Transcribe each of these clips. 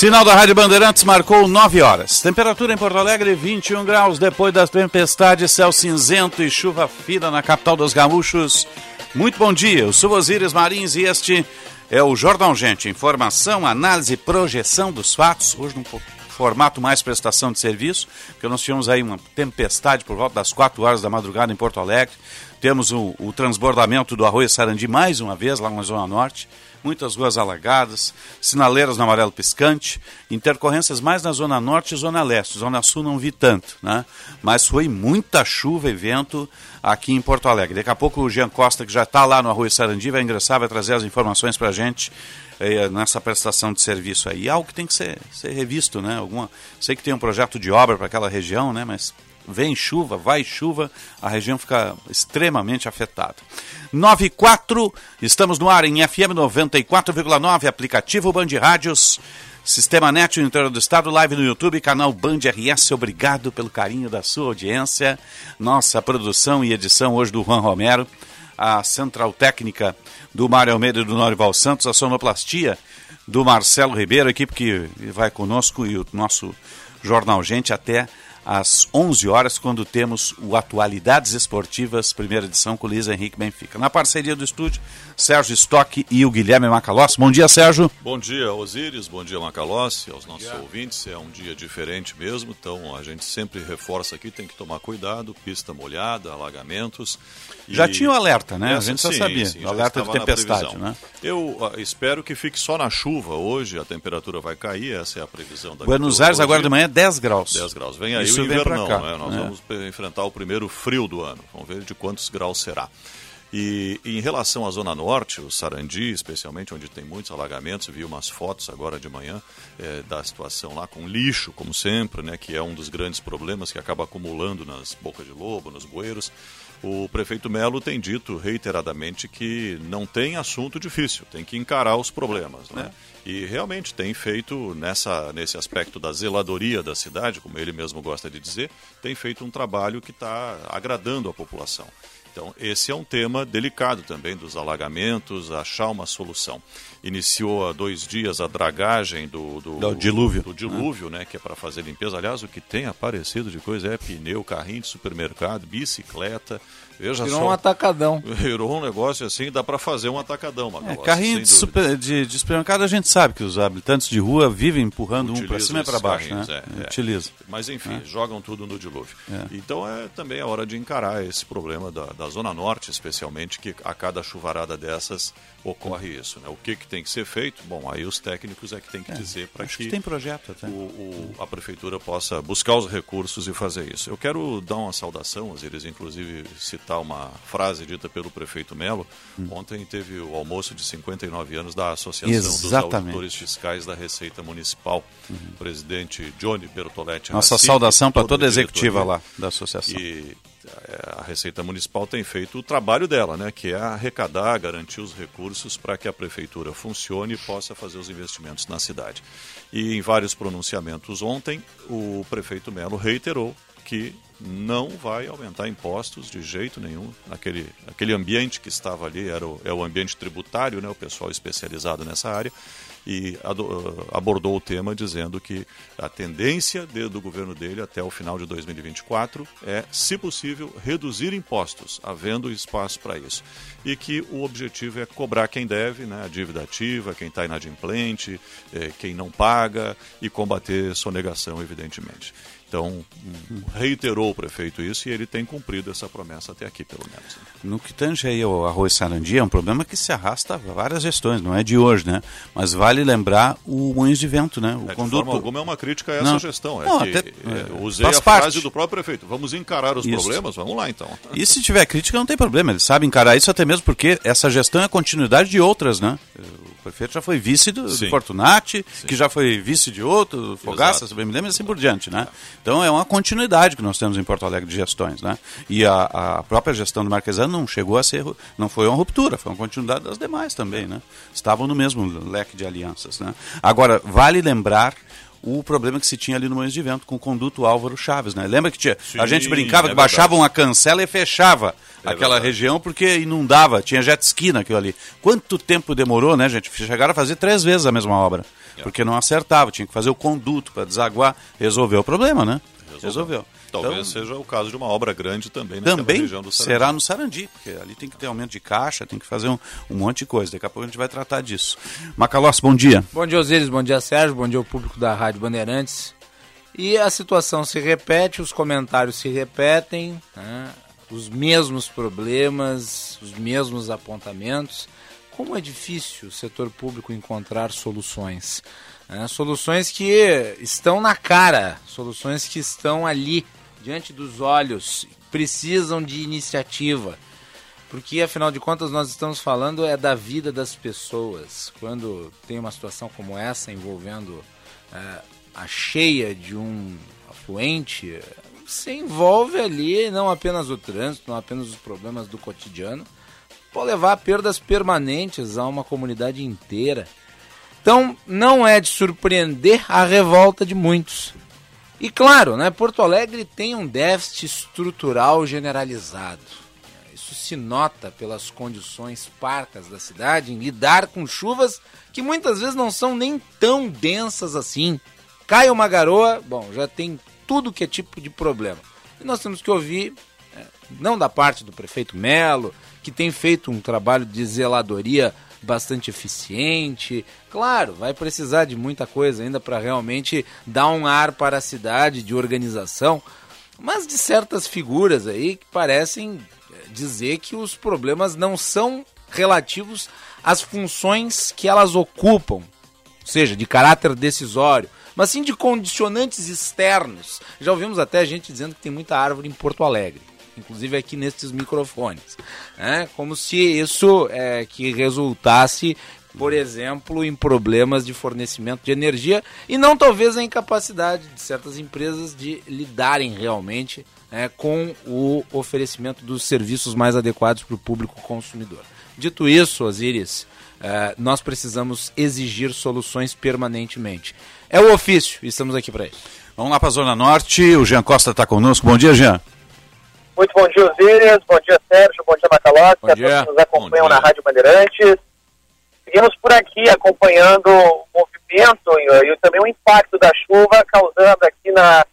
Sinal da Rádio Bandeirantes marcou 9 horas. Temperatura em Porto Alegre 21 graus depois da tempestade, céu cinzento e chuva fina na capital dos gaúchos. Muito bom dia, eu sou Osíris Marins e este é o Jornal Gente. Informação, análise projeção dos fatos. Hoje num formato mais prestação de serviço, porque nós tivemos aí uma tempestade por volta das 4 horas da madrugada em Porto Alegre. Temos o, o transbordamento do Arroio Sarandi mais uma vez lá na Zona Norte muitas ruas alagadas, sinaleiras no amarelo piscante, intercorrências mais na zona norte e zona leste. Zona sul não vi tanto, né? Mas foi muita chuva e vento aqui em Porto Alegre. Daqui a pouco o Jean Costa, que já está lá no Arroio Sarandi, vai ingressar, vai trazer as informações para a gente eh, nessa prestação de serviço aí. Algo que tem que ser, ser revisto, né? Alguma, sei que tem um projeto de obra para aquela região, né? Mas vem chuva, vai chuva, a região fica extremamente afetada. 94, estamos no ar em FM 94,9, aplicativo Band Rádios, Sistema Net no interior do estado, live no YouTube, canal Band RS. Obrigado pelo carinho da sua audiência. Nossa produção e edição hoje do Juan Romero, a central técnica do Mário Almeida e do Norival Santos, a sonoplastia do Marcelo Ribeiro, equipe que vai conosco e o nosso Jornal Gente até às 11 horas, quando temos o Atualidades Esportivas, primeira edição com Luiz Henrique Benfica. Na parceria do estúdio, Sérgio Stock e o Guilherme Macalossi. Bom dia, Sérgio. Bom dia, Osíris. Bom dia, Macalossi, aos nossos ouvintes. É um dia diferente mesmo, então a gente sempre reforça aqui, tem que tomar cuidado, pista molhada, alagamentos. Já tinha o alerta, né? Essa, a gente já sim, sabia, sim, o alerta de tempestade, né? Eu uh, espero que fique só na chuva hoje, a temperatura vai cair, essa é a previsão da Buenos Aires agora de manhã 10 graus. 10 graus. Vem aí Isso o invernão, né? Nós é. vamos enfrentar o primeiro frio do ano. Vamos ver de quantos graus será. E, e, em relação à Zona Norte, o Sarandi, especialmente, onde tem muitos alagamentos, vi umas fotos agora de manhã é, da situação lá com lixo, como sempre, né, que é um dos grandes problemas que acaba acumulando nas bocas de lobo, nos bueiros. O prefeito Melo tem dito reiteradamente que não tem assunto difícil, tem que encarar os problemas. Né? E realmente tem feito, nessa, nesse aspecto da zeladoria da cidade, como ele mesmo gosta de dizer, tem feito um trabalho que está agradando a população. Então, esse é um tema delicado também dos alagamentos, achar uma solução. Iniciou há dois dias a dragagem do, do, do dilúvio, do dilúvio né, que é para fazer limpeza. Aliás, o que tem aparecido de coisa é pneu, carrinho de supermercado, bicicleta, Veja Virou só. um atacadão. Virou um negócio assim, dá para fazer um atacadão. É, carrinho de, super, de, de, supermercado a gente sabe que os habitantes de rua vivem empurrando Utiliza um para cima e para baixo, né? É, é. Utiliza. Mas enfim, é. jogam tudo no dilúvio. É. Então é também a hora de encarar esse problema da, da Zona Norte, especialmente, que a cada chuvarada dessas ocorre isso. Né? O que, que tem que ser feito? Bom, aí os técnicos é que tem que é, dizer para que, que, tem projeto até. O, o, a prefeitura possa buscar os recursos e fazer isso. Eu quero dar uma saudação, eles inclusive citar uma frase dita pelo prefeito Melo. Hum. Ontem teve o almoço de 59 anos da Associação Exatamente. dos Auditores Fiscais da Receita Municipal. Uhum. O presidente Johnny Bertoletti. Nossa saudação para toda a executiva lá da associação. E a Receita Municipal tem feito o trabalho dela, né, que é arrecadar, garantir os recursos para que a prefeitura funcione e possa fazer os investimentos na cidade. E em vários pronunciamentos ontem, o prefeito Melo reiterou que não vai aumentar impostos de jeito nenhum. Aquele, aquele ambiente que estava ali era o, é o ambiente tributário, né, o pessoal especializado nessa área e abordou o tema dizendo que a tendência de, do governo dele até o final de 2024 é, se possível, reduzir impostos, havendo espaço para isso. E que o objetivo é cobrar quem deve, né, a dívida ativa, quem está inadimplente, eh, quem não paga e combater sonegação, evidentemente. Então, reiterou o prefeito isso e ele tem cumprido essa promessa até aqui, pelo menos. No que tange aí o arroz sarandia, é um problema que se arrasta várias gestões, não é de hoje, né? Mas vale lembrar o Moinhos de Vento, né? O é, conduto... De forma alguma é uma crítica a essa não. gestão. É não, que, até, é, usei a parte. frase do próprio prefeito. Vamos encarar os isso. problemas? Vamos lá, então. E se tiver crítica, não tem problema. Ele sabe encarar isso até mesmo porque essa gestão é continuidade de outras, né? O prefeito já foi vice do, do Fortunati, Sim. que já foi vice de outro, Fogaça, se bem me lembro, e assim por diante, né? Então é uma continuidade que nós temos em Porto Alegre de gestões, né? E a, a própria gestão do Marquesano não chegou a ser, não foi uma ruptura, foi uma continuidade das demais também, né? Estavam no mesmo leque de alianças, né? Agora, vale lembrar o problema que se tinha ali no Moinhos de Vento com o conduto Álvaro Chaves, né? Lembra que tinha, Sim, a gente brincava é que baixava uma cancela e fechava é aquela verdade. região porque inundava, tinha jet ski naquilo ali. Quanto tempo demorou, né, gente? Chegaram a fazer três vezes a mesma obra, é. porque não acertava, tinha que fazer o conduto para desaguar, resolveu o problema, né? Resolveu. resolveu. Talvez então, seja o caso de uma obra grande também também região do Sarandi. será no Sarandi, porque ali tem que ter aumento de caixa, tem que fazer um, um monte de coisa. Daqui a pouco a gente vai tratar disso. Macalossi, bom dia. Bom dia, Osíris, bom dia, Sérgio, bom dia ao público da Rádio Bandeirantes. E a situação se repete, os comentários se repetem, né? os mesmos problemas, os mesmos apontamentos. Como é difícil o setor público encontrar soluções. Né? Soluções que estão na cara, soluções que estão ali diante dos olhos, precisam de iniciativa. Porque afinal de contas nós estamos falando é da vida das pessoas. Quando tem uma situação como essa envolvendo é, a cheia de um afluente, se envolve ali não apenas o trânsito, não apenas os problemas do cotidiano, pode levar a perdas permanentes a uma comunidade inteira. Então não é de surpreender a revolta de muitos. E claro, né, Porto Alegre tem um déficit estrutural generalizado. Isso se nota pelas condições parcas da cidade em lidar com chuvas que muitas vezes não são nem tão densas assim. Cai uma garoa, bom, já tem tudo que é tipo de problema. E nós temos que ouvir, é, não da parte do prefeito Melo, que tem feito um trabalho de zeladoria bastante eficiente. Claro, vai precisar de muita coisa ainda para realmente dar um ar para a cidade de organização, mas de certas figuras aí que parecem eh, dizer que os problemas não são relativos às funções que elas ocupam, ou seja, de caráter decisório, mas sim de condicionantes externos. Já ouvimos até gente dizendo que tem muita árvore em Porto Alegre inclusive aqui nesses microfones. Né? Como se isso é, que resultasse, por exemplo, em problemas de fornecimento de energia e não talvez a incapacidade de certas empresas de lidarem realmente né, com o oferecimento dos serviços mais adequados para o público consumidor. Dito isso, Osiris, é, nós precisamos exigir soluções permanentemente. É o ofício estamos aqui para isso. Vamos lá para a Zona Norte. O Jean Costa está conosco. Bom dia, Jean. Muito bom dia, Osíris. Bom dia, Sérgio. Bom dia, Macalossi. A todos que nos acompanham na Rádio Bandeirantes. Seguimos por aqui acompanhando o movimento e, e, também o impacto da chuva causando aqui na,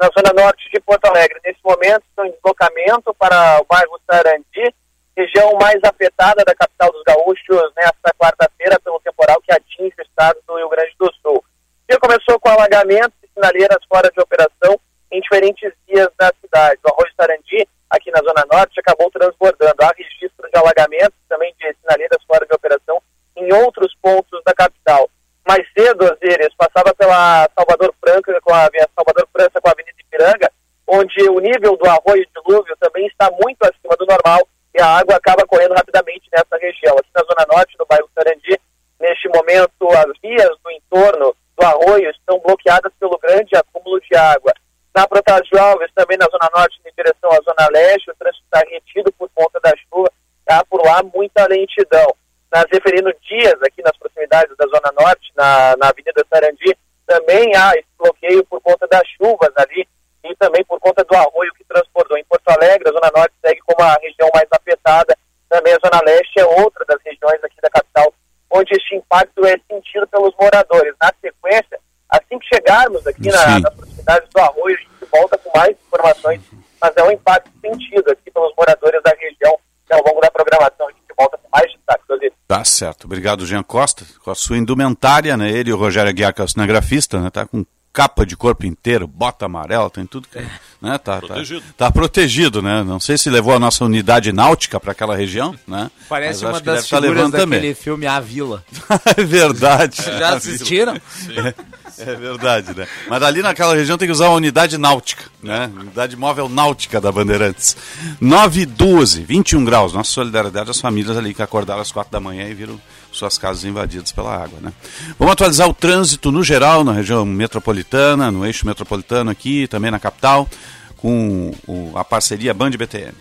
na zona norte de Porto Alegre. Nesse momento, estou em deslocamento para o bairro Sarandi, região mais afetada da capital dos gaúchos nesta quarta-feira pelo temporal que atinge o estado do Rio Grande do Sul. O dia começou com alagamentos e sinaleiras fora de operação em diferentes vias da cidade. O Arroio Sarandi aqui na Zona Norte, acabou transbordando. Há registro de alagamentos, também de sinaleiras fora de operação em outros pontos da capital. Mais cedo, Osíris, passava pela Salvador Franca, com a Salvador França com a Avenida Ipiranga, onde o nível do arroio dilúvio também está muito acima do normal e a água acaba correndo rapidamente nessa região. Aqui na Zona Norte, no bairro Sarandi, neste momento, as vias do entorno do arroio estão bloqueadas pelo grande acúmulo de água. Na Protásio Alves, também na Zona Norte, em direção à Zona Leste, o trânsito está retido por conta da chuva, há por lá muita lentidão. Na Zeferino Dias, aqui nas proximidades da Zona Norte, na, na Avenida Sarandi, também há esse bloqueio por conta das chuvas ali e também por conta do arroio que transportou. Em Porto Alegre, a Zona Norte segue como a região mais afetada, também a Zona Leste é outra das regiões aqui da capital onde este impacto é sentido pelos moradores. Na sequência, assim que chegarmos aqui na, na proximidade do arroio, a gente volta com mais informações, mas é um impacto sentido aqui pelos moradores da região. Ao longo da programação, a gente volta com mais destaques. Tá certo. Obrigado, Jean Costa. Com a sua indumentária, né? Ele e o Rogério Aguiar, que é o cinegrafista, né? Tá com capa de corpo inteiro, bota amarela, tem tudo que. Né, tá, protegido. Tá, tá, protegido, né? Não sei se levou a nossa unidade náutica para aquela região, né? Parece uma das tá figuras daquele também. filme A Vila. é verdade. Já assistiram? É, é, verdade, né? Mas ali naquela região tem que usar a unidade náutica, né? Unidade móvel náutica da Bandeirantes. 9 e 12, 21 graus. Nossa solidariedade às famílias ali que acordaram às 4 da manhã e viram suas casas invadidas pela água. Né? Vamos atualizar o trânsito no geral, na região metropolitana, no eixo metropolitano aqui, também na capital, com a parceria Band BTN.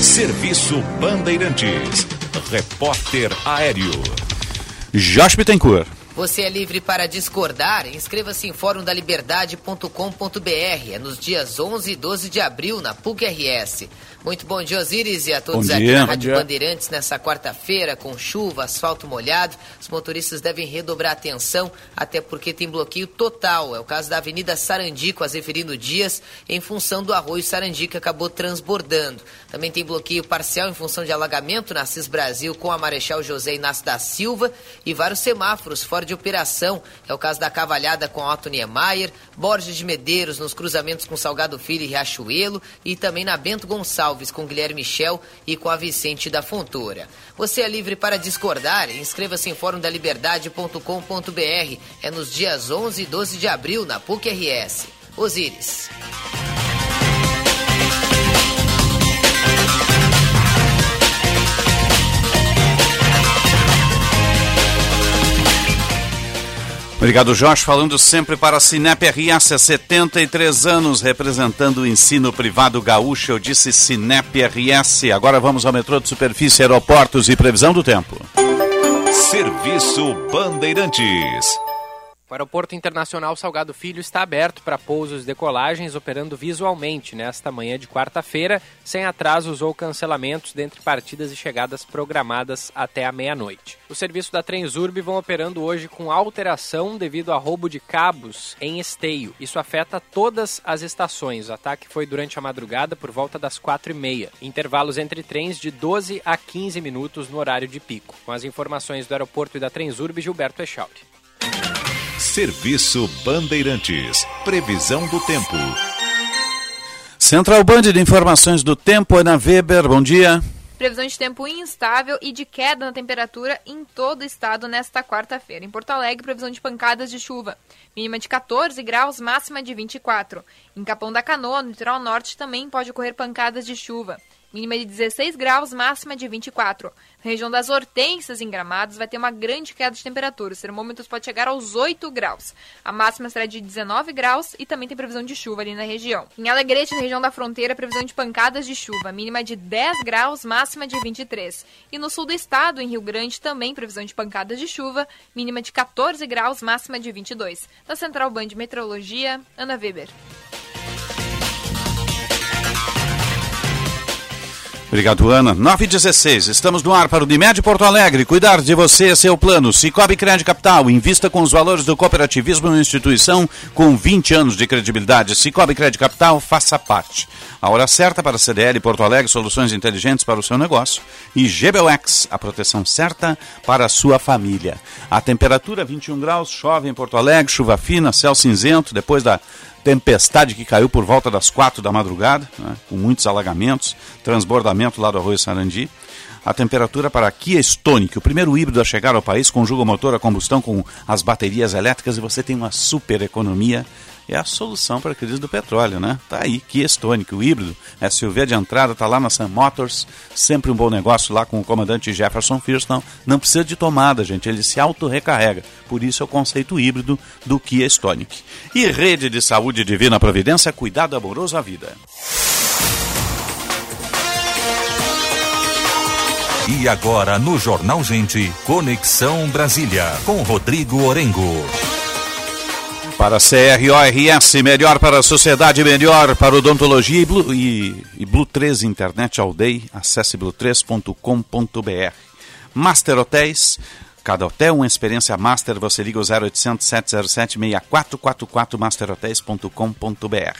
Serviço Bandeirantes. Repórter Aéreo. Josh Bittencourt. Você é livre para discordar? Inscreva-se em fórumdaliberdade.com.br. É nos dias 11 e 12 de abril, na PUC-RS. Muito bom dia, Osiris, e a todos aqui na Rádio Bandeirantes nessa quarta-feira, com chuva, asfalto molhado. Os motoristas devem redobrar atenção, até porque tem bloqueio total. É o caso da Avenida Sarandi, com a Zeferino Dias, em função do arroio Sarandi, que acabou transbordando. Também tem bloqueio parcial em função de alagamento na CIS Brasil, com a Marechal José Inácio da Silva, e vários semáforos fora de operação. É o caso da Cavalhada com Otto Niemeyer, Borges de Medeiros nos cruzamentos com Salgado Filho e Riachuelo, e também na Bento Gonçalves Alves com Guilherme Michel e com a Vicente da Fontoura. Você é livre para discordar? Inscreva-se em fórumdaliberdade.com.br. É nos dias 11 e 12 de abril na PUC-RS. Osíris. Obrigado, Jorge. Falando sempre para a Cinep RS, há 73 anos, representando o ensino privado gaúcho. Eu disse Cinep RS. Agora vamos ao metrô de superfície, aeroportos e previsão do tempo. Serviço Bandeirantes. O Aeroporto Internacional Salgado Filho está aberto para pousos e decolagens, operando visualmente nesta manhã de quarta-feira, sem atrasos ou cancelamentos dentre partidas e chegadas programadas até a meia-noite. O serviço da Transurb vão operando hoje com alteração devido a roubo de cabos em esteio. Isso afeta todas as estações. O ataque foi durante a madrugada por volta das quatro e meia. Intervalos entre trens de 12 a 15 minutos no horário de pico. Com as informações do aeroporto e da Transurb, Gilberto Echauri. Serviço Bandeirantes. Previsão do tempo. Central Band de Informações do Tempo, Ana Weber, bom dia. Previsão de tempo instável e de queda na temperatura em todo o estado nesta quarta-feira. Em Porto Alegre, previsão de pancadas de chuva. Mínima de 14 graus, máxima de 24. Em Capão da Canoa, no litoral norte, também pode ocorrer pancadas de chuva mínima de 16 graus, máxima de 24. Na região das Hortênsias, em Gramados, vai ter uma grande queda de temperatura. Os termômetros podem chegar aos 8 graus. A máxima será de 19 graus e também tem previsão de chuva ali na região. Em Alegrete, na região da fronteira, previsão de pancadas de chuva, mínima de 10 graus, máxima de 23. E no sul do estado, em Rio Grande, também previsão de pancadas de chuva, mínima de 14 graus, máxima de 22. Da Central Band de Meteorologia, Ana Weber. Obrigado, Ana. 9 e 16. Estamos no ar para o Unimed Porto Alegre. Cuidar de você é seu plano. Cicobi Crédito Capital. Invista com os valores do cooperativismo na instituição com 20 anos de credibilidade. Cicobi Crédito Capital, faça parte. A hora certa para a CDL Porto Alegre, soluções inteligentes para o seu negócio. E GBUX, a proteção certa para a sua família. A temperatura 21 graus, chove em Porto Alegre, chuva fina, céu cinzento, depois da tempestade que caiu por volta das quatro da madrugada, né, com muitos alagamentos, transbordamento lá do Arroio Sarandi. A temperatura para a Kia Stonic, o primeiro híbrido a chegar ao país, conjuga o motor a combustão com as baterias elétricas e você tem uma super economia é a solução para a crise do petróleo, né? Tá aí, Kia Stonic, o híbrido, SUV de entrada, tá lá na Sun Motors, sempre um bom negócio lá com o comandante Jefferson Firstone. Não precisa de tomada, gente, ele se auto-recarrega. Por isso é o conceito híbrido do Kia Stonic. E rede de saúde divina providência, cuidado amoroso à vida. E agora no Jornal Gente, Conexão Brasília, com Rodrigo Orengo. Para a CRORS, melhor para a sociedade, melhor para odontologia e Blue, e, e Blue 3 Internet All. Acesse blue3.com.br. Master Hotéis, Cada hotel, uma experiência master, você liga o 0800 707 6444 masterhotels.com.br.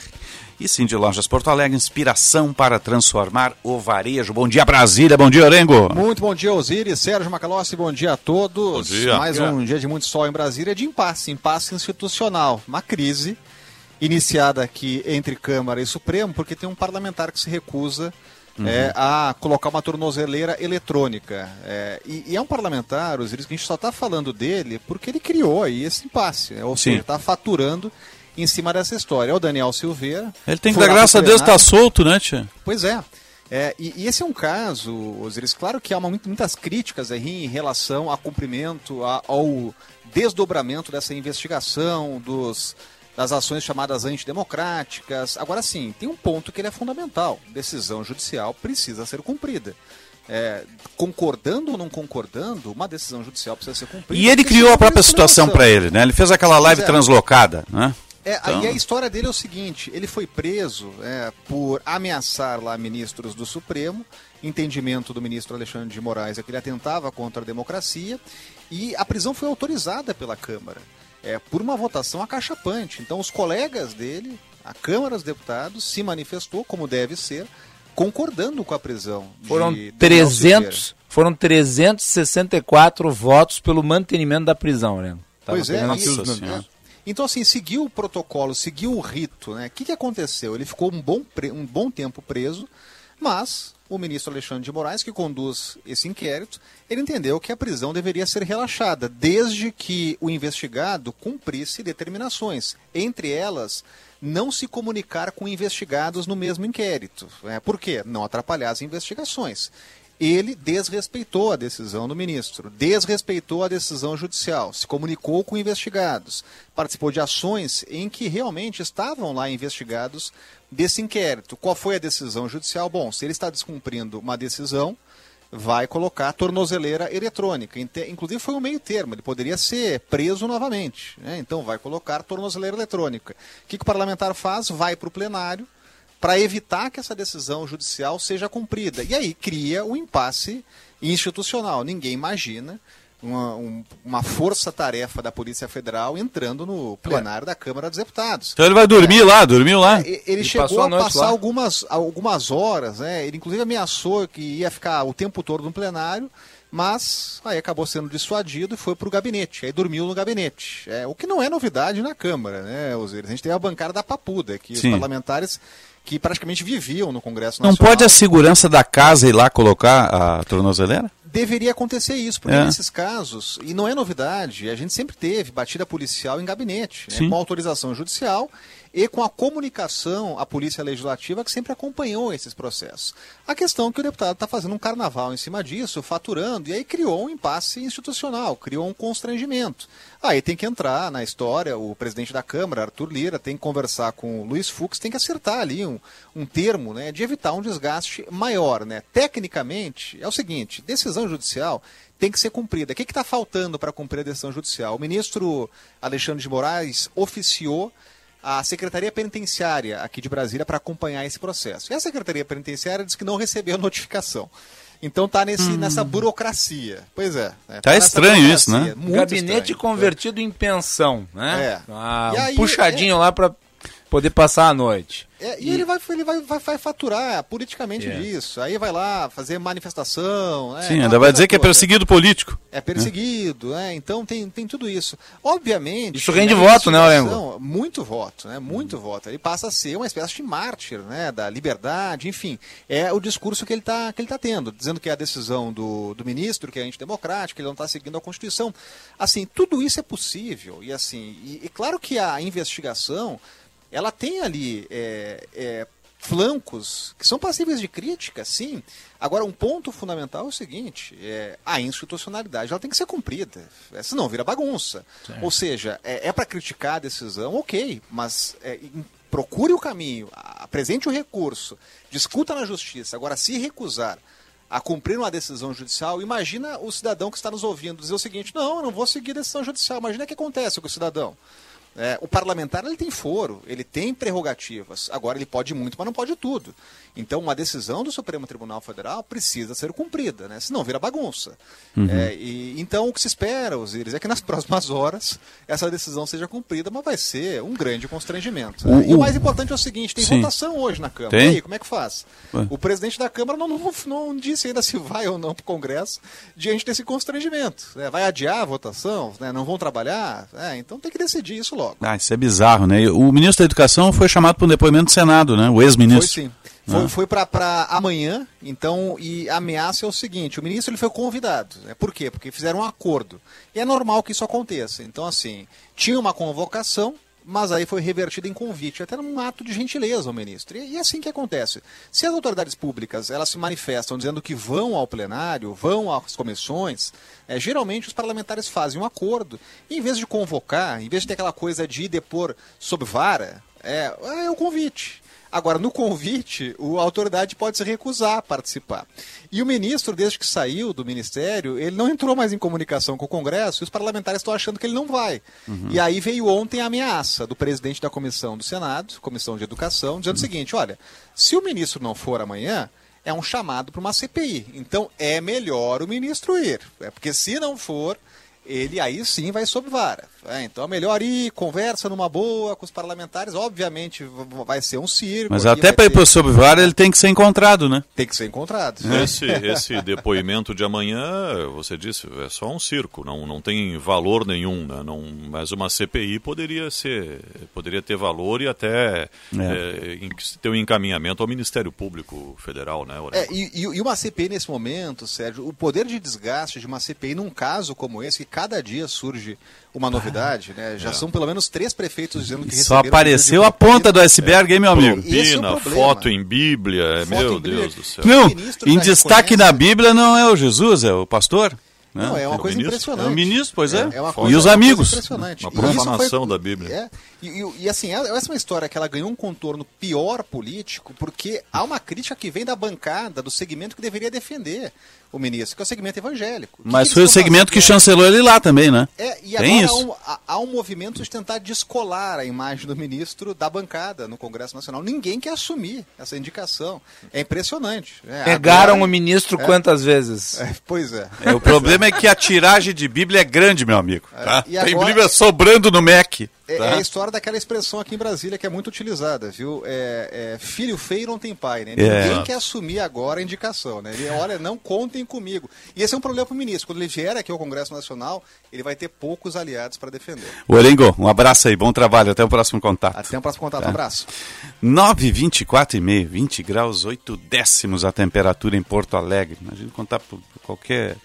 E sim, de Lojas Porto Alegre, inspiração para transformar o varejo. Bom dia, Brasília. Bom dia, Orengo. Muito bom dia, Osiris. Sérgio Macalossi, bom dia a todos. Bom dia. Mais um dia de muito sol em Brasília, de impasse, impasse institucional. Uma crise iniciada aqui entre Câmara e Supremo, porque tem um parlamentar que se recusa uhum. é, a colocar uma tornozeleira eletrônica. É, e, e, é um parlamentar, Osiris, que a gente só está falando dele porque ele criou aí esse impasse. Né? Ou seja, está faturando em cima dessa história. É o Daniel Silveira. Ele tem que dar graças a Deus estar tá solto, né, tia? Pois é. É, e, e, esse é um caso, Osiris, claro que há uma, muitas críticas aí em relação ao cumprimento, a, ao desdobramento dessa investigação, dos, das ações chamadas antidemocráticas. Agora sim, tem um ponto que ele é fundamental: decisão judicial precisa ser cumprida. É, concordando ou não concordando, uma decisão judicial precisa ser cumprida. E ele criou a própria situação para ele, né? Ele fez aquela live é. translocada, né? É, então... E a história dele é o seguinte: ele foi preso é, por ameaçar lá ministros do Supremo. Entendimento do ministro Alexandre de Moraes é que ele atentava contra a democracia e a prisão foi autorizada pela Câmara é, por uma votação acachapante. Então, os colegas dele, a Câmara dos Deputados, se manifestou como deve ser, concordando com a prisão. Foram 300, foram 364 votos pelo mantenimento da prisão, né? pois é, isso, é, então, assim, seguiu o protocolo, seguiu o rito, né? O que, que aconteceu? Ele ficou um bom, um bom tempo preso, mas o ministro Alexandre de Moraes, que conduz esse inquérito, ele entendeu que a prisão deveria ser relaxada, desde que o investigado cumprisse determinações, entre elas não se comunicar com investigados no mesmo inquérito. É, por quê? Não atrapalhar as investigações ele desrespeitou a decisão do ministro, desrespeitou a decisão judicial, se comunicou com investigados, participou de ações em que realmente estavam lá investigados desse inquérito. Qual foi a decisão judicial? Bom, se ele está descumprindo uma decisão, vai colocar tornozeleira eletrônica. Inclusive foi um meio termo, ele poderia ser preso novamente. Né? Então vai colocar tornozeleira eletrônica. O que, que o parlamentar faz? Vai para o plenário para evitar que essa decisão judicial seja cumprida. E aí cria um impasse institucional. Ninguém imagina uma, um, uma força-tarefa da Polícia Federal entrando no plenário da Câmara dos Deputados. Então ele vai dormir é, lá, dormiu lá? É, ele, ele chegou a, a passar algumas, algumas horas, né? ele inclusive ameaçou que ia ficar o tempo todo no plenário, mas aí acabou sendo dissuadido e foi para o gabinete. Aí dormiu no gabinete. É, o que não é novidade na Câmara, né, Osiris? A gente tem a bancada da Papuda, que Sim. os parlamentares que praticamente viviam no Congresso Nacional. Não pode a segurança da casa ir lá colocar a tornozeleira? Deveria acontecer isso, porque é. nesses casos, e não é novidade, a gente sempre teve batida policial em gabinete, né, com autorização judicial e com a comunicação à Polícia Legislativa que sempre acompanhou esses processos. A questão é que o deputado está fazendo um carnaval em cima disso, faturando, e aí criou um impasse institucional, criou um constrangimento. Aí tem que entrar na história, o presidente da Câmara, Arthur Lira, tem que conversar com o Luiz Fux, tem que acertar ali um, um termo né, de evitar um desgaste maior. Né? Tecnicamente, é o seguinte, decisão judicial tem que ser cumprida. O que está faltando para cumprir a decisão judicial? O ministro Alexandre de Moraes oficiou a Secretaria Penitenciária aqui de Brasília para acompanhar esse processo. E a Secretaria Penitenciária disse que não recebeu notificação. Então tá nesse, hum. nessa burocracia. Pois é. Né? Tá, tá estranho isso, né? Muito Gabinete estranho. convertido é. em pensão, né? É. Ah, um puxadinho é... lá para poder passar a noite. É, e, e, ele, vai, ele vai, vai, vai faturar politicamente yeah. disso. Aí vai lá fazer manifestação. Né? Sim, ainda vai dizer toda. que é perseguido político. É perseguido, né? Então tem, tem tudo isso. Obviamente. Isso rende voto, né, Orengo? Muito voto, né? Muito hum. voto. Ele passa a ser uma espécie de mártir, né? Da liberdade, enfim. É o discurso que ele está tá tendo, dizendo que é a decisão do, do ministro, que é antidemocrática, ele não está seguindo a Constituição. Assim, tudo isso é possível. E assim, e, e claro que a investigação ela tem ali é, é, flancos que são passíveis de crítica, sim. Agora, um ponto fundamental é o seguinte: é, a institucionalidade ela tem que ser cumprida, é, senão vira bagunça. Ou seja, é, é para criticar a decisão, ok, mas é, procure o caminho, apresente o recurso, discuta na justiça. Agora, se recusar a cumprir uma decisão judicial, imagina o cidadão que está nos ouvindo dizer o seguinte: não, eu não vou seguir a decisão judicial. Imagina o que acontece com o cidadão. É, o parlamentar ele tem foro, ele tem prerrogativas. Agora ele pode muito, mas não pode tudo. Então uma decisão do Supremo Tribunal Federal precisa ser cumprida, né? senão vira bagunça. Uhum. É, e, então o que se espera, Osiris, é que nas próximas horas essa decisão seja cumprida, mas vai ser um grande constrangimento. Né? E o mais importante é o seguinte: tem Sim. votação hoje na Câmara. Tem? E aí, como é que faz? Ué. O presidente da Câmara não, não, não, disse ainda se vai ou não para o Congresso diante desse constrangimento. Né? Vai adiar a votação? Né? Não vão trabalhar? É, então tem que decidir isso logo. Ah, isso é bizarro, né? O ministro da Educação foi chamado para um depoimento do Senado, né? O ex-ministro. Foi sim. Foi, ah. foi para amanhã, então, e a ameaça é o seguinte: o ministro ele foi convidado. Né? Por quê? Porque fizeram um acordo. E é normal que isso aconteça. Então, assim, tinha uma convocação, mas aí foi revertido em convite, até num ato de gentileza ao ministro. E, é assim que acontece. Se as autoridades públicas elas se manifestam dizendo que vão ao plenário, vão às comissões, é, geralmente os parlamentares fazem um acordo. E em vez de convocar, em vez de ter aquela coisa de depor sob vara, é, é o convite. Agora, no convite, a autoridade pode se recusar a participar. E o ministro, desde que saiu do ministério, ele não entrou mais em comunicação com o Congresso e os parlamentares estão achando que ele não vai. Uhum. E aí veio ontem a ameaça do presidente da comissão do Senado, Comissão de Educação, dizendo uhum. o seguinte: olha, se o ministro não for amanhã, é um chamado para uma CPI. Então é melhor o ministro ir. É porque se não for, ele aí sim vai sob vara. É, então é melhor ir, conversa numa boa com os parlamentares. Obviamente vai ser um circo. Mas até para ir para sob vara ele tem que ser encontrado, né? Tem que ser encontrado. Esse, esse depoimento de amanhã, você disse, é só um circo, não, não tem valor nenhum. Né? Não, mas uma CPI poderia ser, poderia ter valor e até é. É, ter um encaminhamento ao Ministério Público Federal, né? É, e, e uma CPI nesse momento, Sérgio, o poder de desgaste de uma CPI num caso como esse, cada dia surge uma novidade, né? Já é. são pelo menos três prefeitos dizendo que Só apareceu a ponta do iceberg, é. hein, meu amigo? Pina, é foto em Bíblia, foto meu em Bíblia. Deus do céu. Não, em destaque na Bíblia não é o Jesus, é o pastor. Né? Não, é uma coisa ministro, impressionante. É o ministro, pois é. é, é e os amigos. Uma profanação foi, da Bíblia. É, e, e, e, assim, essa é uma história que ela ganhou um contorno pior político, porque há uma crítica que vem da bancada, do segmento que deveria defender o ministro, que é o segmento evangélico. Mas foi o segmento que chancelou ele lá também, né? É, e Tem agora isso. Há, um, há um movimento de tentar descolar a imagem do ministro da bancada no Congresso Nacional. Ninguém quer assumir essa indicação. É impressionante. É, Pegaram agora, o ministro é, quantas vezes? É, pois é. é. O problema é que a tiragem de Bíblia é grande, meu amigo. É, tá? Tem Bíblia sobrando no MEC. É, tá. é, a história daquela expressão aqui em Brasília que é muito utilizada, viu? É, é filho feio não tem pai, né? É. Ninguém quer assumir agora a indicação, né? Ele, olha, não contem comigo. E esse é um problema para o ministro. Quando ele vier aqui ao Congresso Nacional, ele vai ter poucos aliados para defender. O Elengo, um abraço aí, bom trabalho, até o próximo contato. Até o próximo contato, tá. um abraço. 9, 24 e meio, 20 graus, 8 décimos a temperatura em Porto Alegre. Imagina contar por qualquer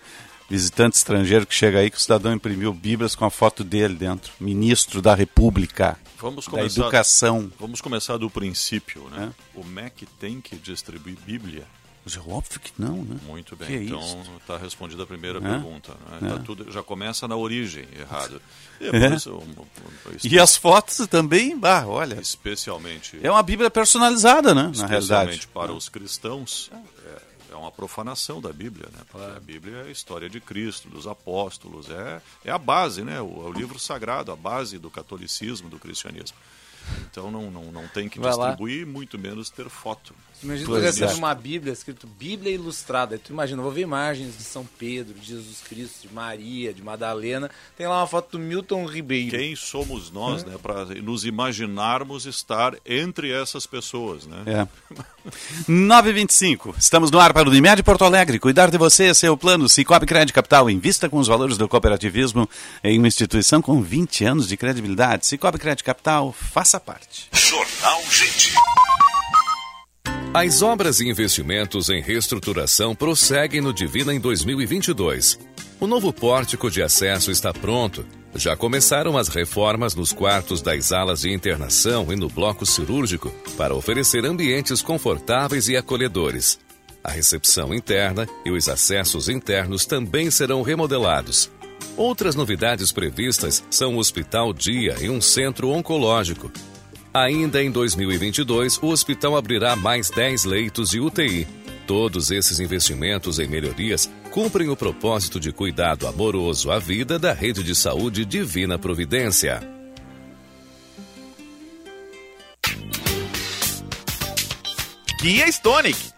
visitante estrangeiro que chega aí que o cidadão imprimiu Bíblias com a foto dele dentro, ministro da República. Vamos da começar, Educação. Vamos começar do princípio, né? É? O MEC tem que distribuir Bíblia? Mas é óbvio que não, né? Muito bem, que é então está respondida a primeira é? pergunta. Né? Tá tudo, já começa na origem errado. E, é isso, e as fotos também, bah, olha. Especialmente. É uma Bíblia personalizada, né? Na realidade. para os cristãos é uma profanação da Bíblia, né? Porque a Bíblia é a história de Cristo, dos apóstolos, é, é a base, né? O, é o livro sagrado, a base do catolicismo, do cristianismo. Então não, não, não tem que Vai distribuir, lá. muito menos ter foto. Imagina tu recebe uma Bíblia escrito Bíblia Ilustrada. Aí tu imagina, vou ver imagens de São Pedro, de Jesus Cristo, de Maria, de Madalena. Tem lá uma foto do Milton Ribeiro. Quem somos nós, né? Para nos imaginarmos estar entre essas pessoas, né? É. 925. Estamos no ar para o Unimed Porto Alegre. Cuidar de você é seu plano. Cicobi Crédito Capital. Invista com os valores do cooperativismo em uma instituição com 20 anos de credibilidade. Cicobi Crédito Capital, faça parte. Jornal Gente. As obras e investimentos em reestruturação prosseguem no Divina em 2022. O novo pórtico de acesso está pronto. Já começaram as reformas nos quartos das alas de internação e no bloco cirúrgico para oferecer ambientes confortáveis e acolhedores. A recepção interna e os acessos internos também serão remodelados. Outras novidades previstas são o Hospital Dia e um centro oncológico. Ainda em 2022, o hospital abrirá mais 10 leitos de UTI. Todos esses investimentos em melhorias cumprem o propósito de cuidado amoroso à vida da rede de saúde Divina Providência. Kia Stonic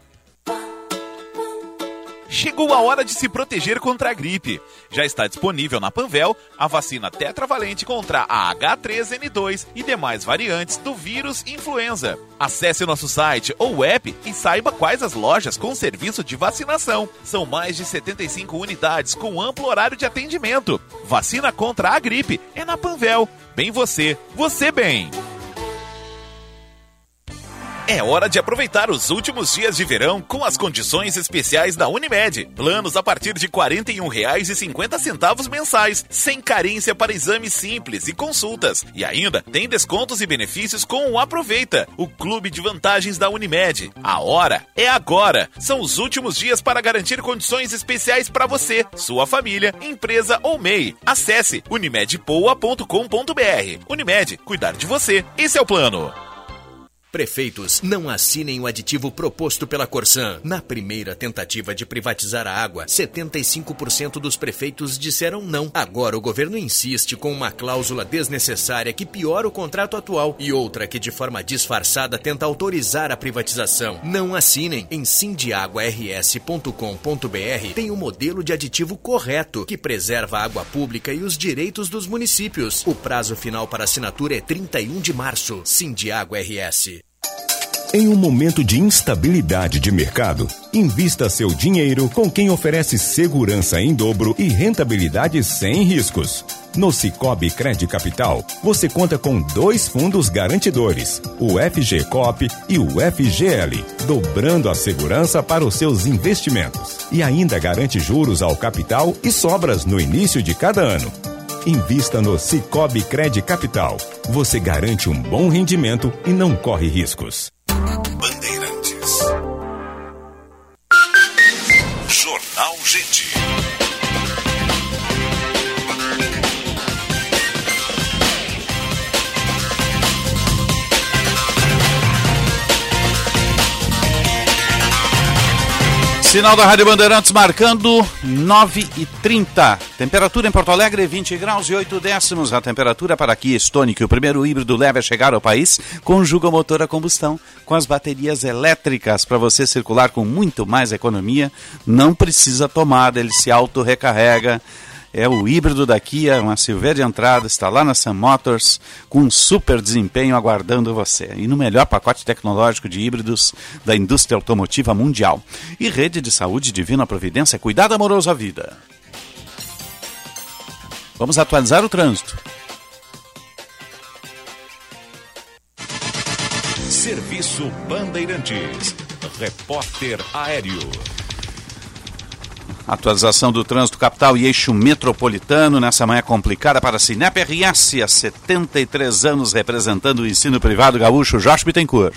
Chegou a hora de se proteger contra a gripe. Já está disponível na Panvel a vacina tetravalente contra a H3N2 e demais variantes do vírus influenza. Acesse nosso site ou app e saiba quais as lojas com serviço de vacinação. São mais de 75 unidades com amplo horário de atendimento. Vacina contra a gripe é na Panvel. Bem você, você bem. É hora de aproveitar os últimos dias de verão com as condições especiais da Unimed. Planos a partir de R$ 41,50 mensais, sem carência para exames simples e consultas. E ainda tem descontos e benefícios com o Aproveita, o clube de vantagens da Unimed. A hora é agora. São os últimos dias para garantir condições especiais para você, sua família, empresa ou MEI. Acesse unimedpoa.com.br. Unimed, cuidar de você. Esse é o plano. Prefeitos, não assinem o aditivo proposto pela Corsan. Na primeira tentativa de privatizar a água, 75% dos prefeitos disseram não. Agora o governo insiste com uma cláusula desnecessária que piora o contrato atual e outra que de forma disfarçada tenta autorizar a privatização. Não assinem. Em sindiaguars.com.br tem o um modelo de aditivo correto que preserva a água pública e os direitos dos municípios. O prazo final para assinatura é 31 de março. Sindiago RS. Em um momento de instabilidade de mercado, invista seu dinheiro com quem oferece segurança em dobro e rentabilidade sem riscos. No Cicobi Cred Capital, você conta com dois fundos garantidores, o FGCOP e o FGL, dobrando a segurança para os seus investimentos. E ainda garante juros ao capital e sobras no início de cada ano. Invista no Cicobi Cred Capital. Você garante um bom rendimento e não corre riscos. Bandeirantes. Sinal da Rádio Bandeirantes marcando 9 e 30. Temperatura em Porto Alegre 20 graus e 8 décimos. A temperatura para aqui Stonic, o primeiro híbrido leve a chegar ao país, conjuga o motor a combustão com as baterias elétricas para você circular com muito mais economia. Não precisa tomada, ele se auto-recarrega é o híbrido da Kia, uma Silveira de entrada, está lá na Sam Motors, com um super desempenho aguardando você. E no melhor pacote tecnológico de híbridos da indústria automotiva mundial. E rede de saúde divina providência, cuidado amoroso à vida. Vamos atualizar o trânsito. Serviço Bandeirantes. Repórter Aéreo. Atualização do trânsito capital e eixo metropolitano nessa manhã complicada para a Cinep RS, há 73 anos representando o ensino privado gaúcho, Jorge Bittencourt.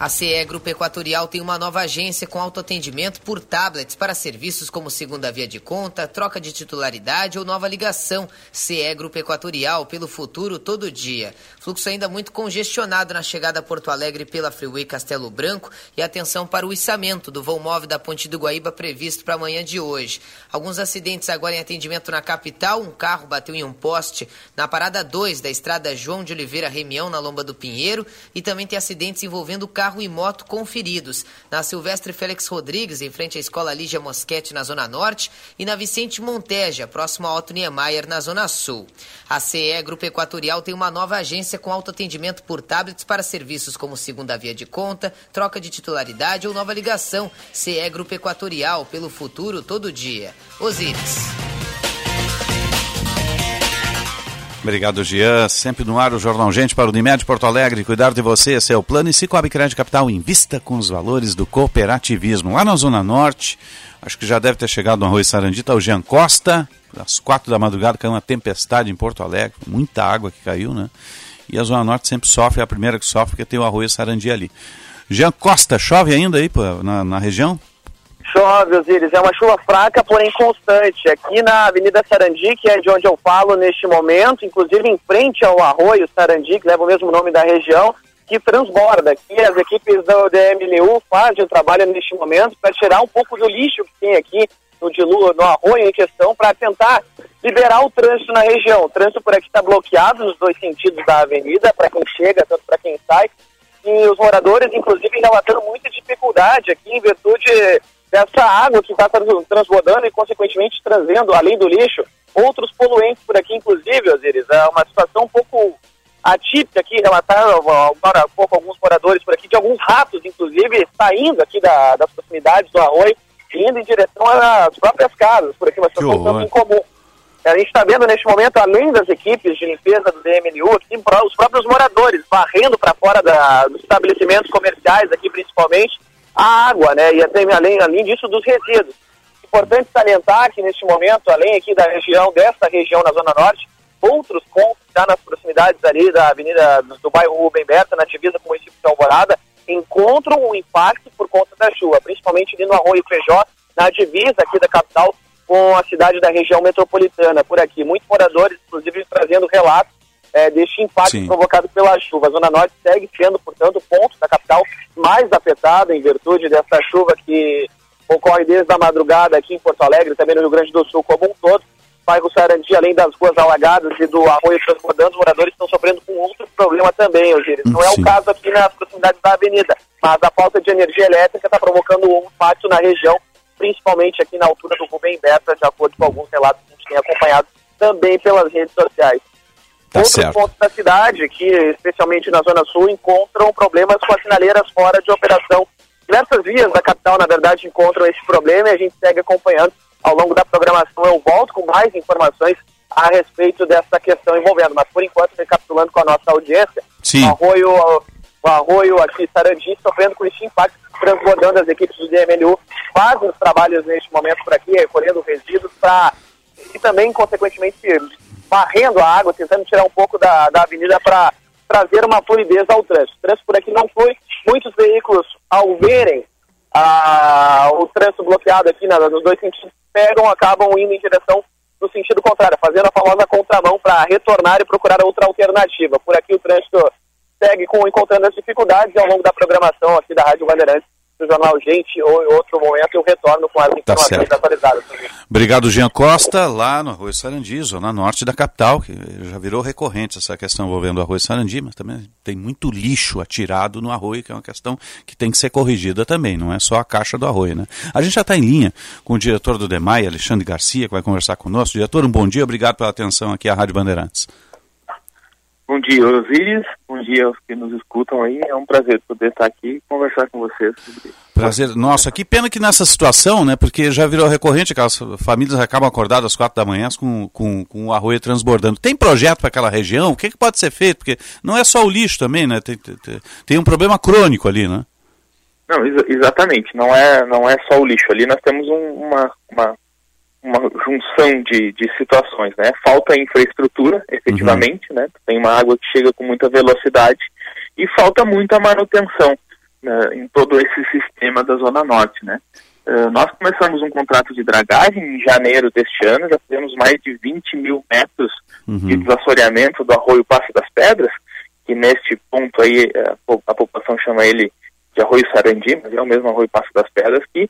A CE Grupo Equatorial tem uma nova agência com autoatendimento por tablets para serviços como segunda via de conta, troca de titularidade ou nova ligação. CE Grupo Equatorial, pelo futuro todo dia. Fluxo ainda muito congestionado na chegada a Porto Alegre pela Freeway Castelo Branco e atenção para o içamento do voo móvel da Ponte do Guaíba previsto para amanhã de hoje. Alguns acidentes agora em atendimento na capital. Um carro bateu em um poste na parada 2 da estrada João de Oliveira Remião, na Lomba do Pinheiro. E também tem acidentes envolvendo o carro carro e moto conferidos. Na Silvestre Félix Rodrigues, em frente à Escola Lígia Mosquete, na Zona Norte, e na Vicente Monteja, próximo a Otto Niemeyer, na Zona Sul. A CE Grupo Equatorial tem uma nova agência com autoatendimento por tablets para serviços como segunda via de conta, troca de titularidade ou nova ligação. CE Grupo Equatorial, pelo futuro todo dia. Osíris. Obrigado, Jean. Sempre no ar o Jornal Gente para o Unimed Porto Alegre. Cuidar de você, esse é o plano. E Cicobi Crédito Capital invista com os valores do cooperativismo. Lá na Zona Norte, acho que já deve ter chegado no Arroio Sarandi, está o Jean Costa. Às quatro da madrugada caiu uma tempestade em Porto Alegre. Muita água que caiu, né? E a Zona Norte sempre sofre, é a primeira que sofre, porque tem o Arroio Sarandi ali. Jean Costa, chove ainda aí na, na região? Chove, Osiris. É uma chuva fraca, porém constante. Aqui na Avenida Sarandi, que é de onde eu falo neste momento, inclusive em frente ao arroio Sarandi, que leva o mesmo nome da região, que transborda. Aqui as equipes do DMLU fazem o trabalho neste momento para tirar um pouco do lixo que tem aqui no, dilu, no arroio em questão, para tentar liberar o trânsito na região. O trânsito por aqui está bloqueado nos dois sentidos da avenida, para quem chega, tanto para quem sai. E os moradores, inclusive, relatando muita dificuldade aqui em virtude dessa água que está transbordando e, consequentemente, trazendo, além do lixo, outros poluentes por aqui, inclusive, Osiris. É uma situação um pouco atípica aqui, relataram agora há pouco alguns moradores por aqui, de alguns ratos, inclusive, saindo aqui da, das proximidades do arroio, indo em direção às próprias casas, por aqui, uma situação incomum. A gente está vendo neste momento, além das equipes de limpeza do DMNU, aqui, os próprios moradores varrendo para fora da, dos estabelecimentos comerciais aqui, principalmente, a água, né? E até além, além disso, dos resíduos. Importante salientar que neste momento, além aqui da região, desta região na Zona Norte, outros pontos já nas proximidades ali da avenida do bairro Rubem Berta, na divisa com o município de Alvorada, encontram um impacto por conta da chuva, principalmente ali no Arroio Feijó, na divisa aqui da capital com a cidade da região metropolitana, por aqui. Muitos moradores, inclusive, trazendo relatos é, deste impacto Sim. provocado pela chuva. A Zona Norte segue sendo, portanto, o ponto da capital mais afetada em virtude dessa chuva que ocorre desde a madrugada aqui em Porto Alegre, também no Rio Grande do Sul como um todo. Bairro Sarandi, além das ruas alagadas e do arroio transbordando, os moradores estão sofrendo com outro problema também, Osiris. Não é o caso aqui nas proximidades da avenida, mas a falta de energia elétrica está provocando um impacto na região, principalmente aqui na altura do Rubem Berta, de acordo com alguns relatos que a gente tem acompanhado também pelas redes sociais. Tá Outros certo. pontos da cidade, que especialmente na Zona Sul, encontram problemas com as sinaleiras fora de operação. Diversas vias da capital, na verdade, encontram esse problema e a gente segue acompanhando ao longo da programação. Eu volto com mais informações a respeito dessa questão envolvendo. Mas, por enquanto, recapitulando com a nossa audiência, Sim. o arroio, o arroio aqui, Sarandi, sofrendo com esse impacto, transbordando as equipes do DMLU, fazem os trabalhos neste momento por aqui, recolhendo resíduos para e também, consequentemente, varrendo a água, tentando tirar um pouco da, da avenida para trazer uma fluidez ao trânsito. O trânsito por aqui não foi. Muitos veículos, ao verem ah, o trânsito bloqueado aqui na, nos dois sentidos, pegam, acabam indo em direção no sentido contrário, fazendo a famosa contramão para retornar e procurar outra alternativa. Por aqui o trânsito segue com encontrando as dificuldades ao longo da programação aqui da Rádio Bandeirantes no Jornal Gente ou em outro momento eu retorno com as tá informações tá atualizadas. Obrigado, Jean Costa, lá no Arroio Sarandi, zona norte da capital, que já virou recorrente essa questão envolvendo o Arroio Sarandi, mas também tem muito lixo atirado no arroio, que é uma questão que tem que ser corrigida também, não é só a caixa do arroio. Né? A gente já está em linha com o diretor do DEMAI, Alexandre Garcia, que vai conversar conosco. Diretor, um bom dia, obrigado pela atenção aqui à Rádio Bandeirantes. Bom dia, Osiris. Bom dia aos que nos escutam aí. É um prazer poder estar aqui e conversar com vocês sobre Prazer nossa. Que pena que nessa situação, né? Porque já virou recorrente, aquelas famílias acabam acordadas às quatro da manhã com, com, com o arroio transbordando. Tem projeto para aquela região? O que, que pode ser feito? Porque não é só o lixo também, né? Tem, tem, tem um problema crônico ali, né? Não, ex exatamente. Não é, não é só o lixo. Ali nós temos um, uma, uma uma junção de, de situações, né? Falta infraestrutura, efetivamente, uhum. né? Tem uma água que chega com muita velocidade e falta muita manutenção né, em todo esse sistema da Zona Norte, né? Uh, nós começamos um contrato de dragagem em janeiro deste ano, já temos mais de 20 mil metros uhum. de desassoreamento do arroio Passo das Pedras, que neste ponto aí a, a população chama ele de arroio Sarandi, mas é o mesmo arroio Passo das Pedras, que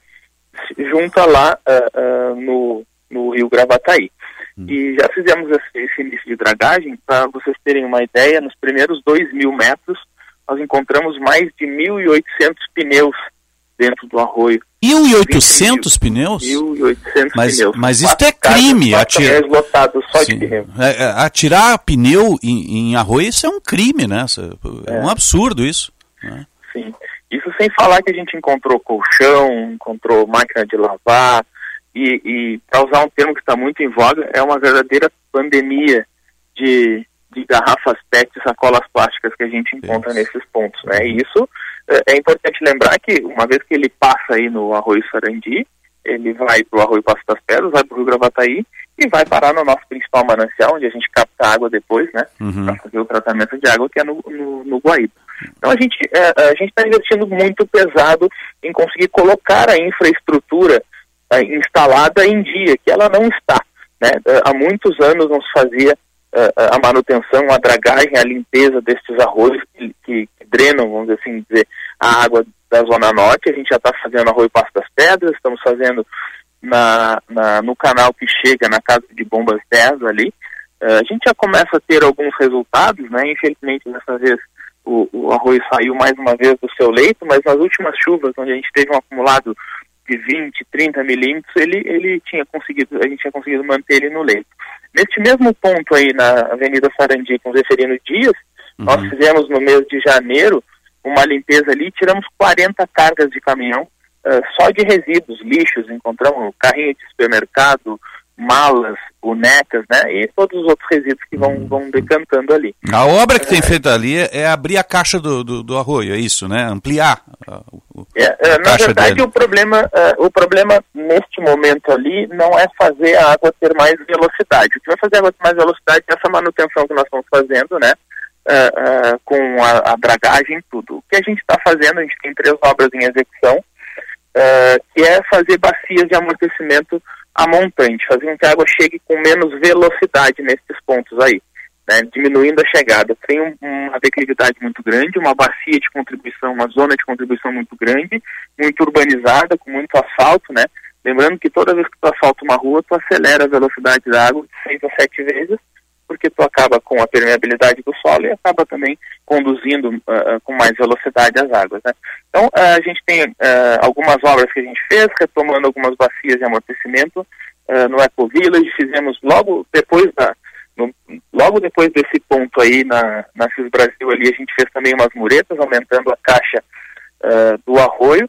junta lá uh, uh, no, no rio Gravataí. Hum. E já fizemos esse, início de dragagem, para vocês terem uma ideia, nos primeiros dois mil metros, nós encontramos mais de 1.800 pneus dentro do arroio. 1.800 pneus? 1.800 mas, pneus. Mas isso é crime. Atirar, só de pneu. É, é, atirar pneu em, em, arroio, isso é um crime, né? É, é um absurdo isso. Né? Sim. Isso sem falar que a gente encontrou colchão, encontrou máquina de lavar, e, e para usar um termo que está muito em voga, é uma verdadeira pandemia de, de garrafas PET e sacolas plásticas que a gente encontra isso. nesses pontos. Né? E isso é, é, importante lembrar que, uma vez que ele passa aí no Arroio Sarandi, ele vai para o Arroio Passo das Pedras, vai para o Rio Gravataí e vai parar no nosso principal manancial, onde a gente capta água depois, né, uhum. para fazer o tratamento de água, que é no, no, no Guaíba. Então a gente é, a gente está investindo muito pesado em conseguir colocar a infraestrutura é, instalada em dia, que ela não está. Né? É, há muitos anos não se fazia a manutenção, a dragagem, a limpeza destes arroios que, que, que, drenam, vamos assim dizer, a água da Zona Norte. A gente já está fazendo arroio Passo das Pedras, estamos fazendo na, na, no canal que chega na Casa de Bombas 10 ali. Uh, a gente já começa a ter alguns resultados, né? Infelizmente, dessa vez o, o arroio saiu mais uma vez do seu leito, mas nas últimas chuvas, onde a gente teve um acumulado de 20, 30 milímetros, ele, ele tinha conseguido, a gente tinha conseguido manter ele no leito. Neste mesmo ponto aí na Avenida Sarandi com Zeferino Dias, uhum. nós fizemos no mês de janeiro uma limpeza ali, tiramos 40 cargas de caminhão uh, só de resíduos, lixos, encontramos carrinho de supermercado, malas, bonecas, né? E todos os outros resíduos que vão, vão decantando ali. A obra que é, tem feito ali é, é, abrir a caixa do, do, do, arroio, é isso, né? Ampliar. O, é, é na verdade, dele. o problema, uh, o problema neste momento ali não é fazer a água ter mais velocidade. O que vai fazer a água ter mais velocidade é essa manutenção que nós estamos fazendo, né? Uh, uh, com a, a dragagem tudo. O que a gente está fazendo, a gente tem três obras em execução, que é fazer bacias de amortecimento a montante, fazer com que a água chegue com menos velocidade nesses pontos aí, né, diminuindo a chegada. Tem um, uma declividade muito grande, uma bacia de contribuição, uma zona de contribuição muito grande, muito urbanizada, com muito asfalto, né? Lembrando que toda vez que tu asfalta uma rua, tu acelera a velocidade da água de 6 a 7 vezes, porque tu acaba com a permeabilidade do solo e acaba também conduzindo uh, com mais velocidade as águas. Né? Então, uh, a gente tem uh, algumas obras que a gente fez, retomando algumas bacias de amortecimento no Eco Village, fizemos logo depois da, no, logo depois desse ponto aí na, na CIS Brasil ali, a gente fez também umas muretas, aumentando a caixa do arroio.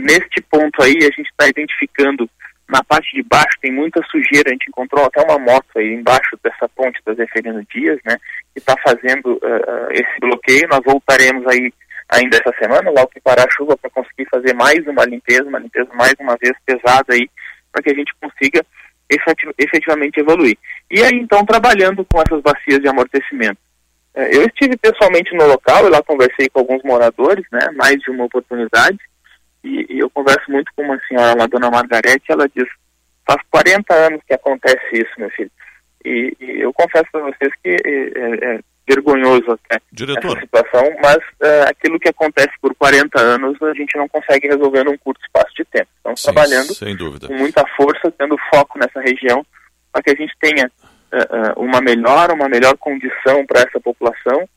neste ponto aí, a gente está identificando na parte de baixo tem muita sujeira, a gente encontrou até uma moto aí embaixo dessa ponte da Zeferino Dias, né, que está fazendo uh, esse bloqueio. Nós voltaremos aí ainda essa semana, logo que parar a chuva, para conseguir fazer mais uma limpeza, uma limpeza mais uma vez pesada aí, para que a gente consiga efetivamente evoluir. E aí, então, trabalhando com essas bacias de amortecimento. eu estive pessoalmente no local, e lá conversei com alguns moradores, né, mais de uma oportunidade, e, e, eu converso muito com uma senhora lá, dona Margarete, ela diz, faz 40 anos que acontece isso, meu filho. E, e eu confesso para vocês que é, é, é vergonhoso até Diretor. essa situação, mas é, aquilo que acontece por 40 anos a gente não consegue resolver num curto espaço de tempo. Estamos Sim, trabalhando com muita força, tendo foco nessa região, para que a gente tenha é, é, uma melhor, uma melhor condição para essa população.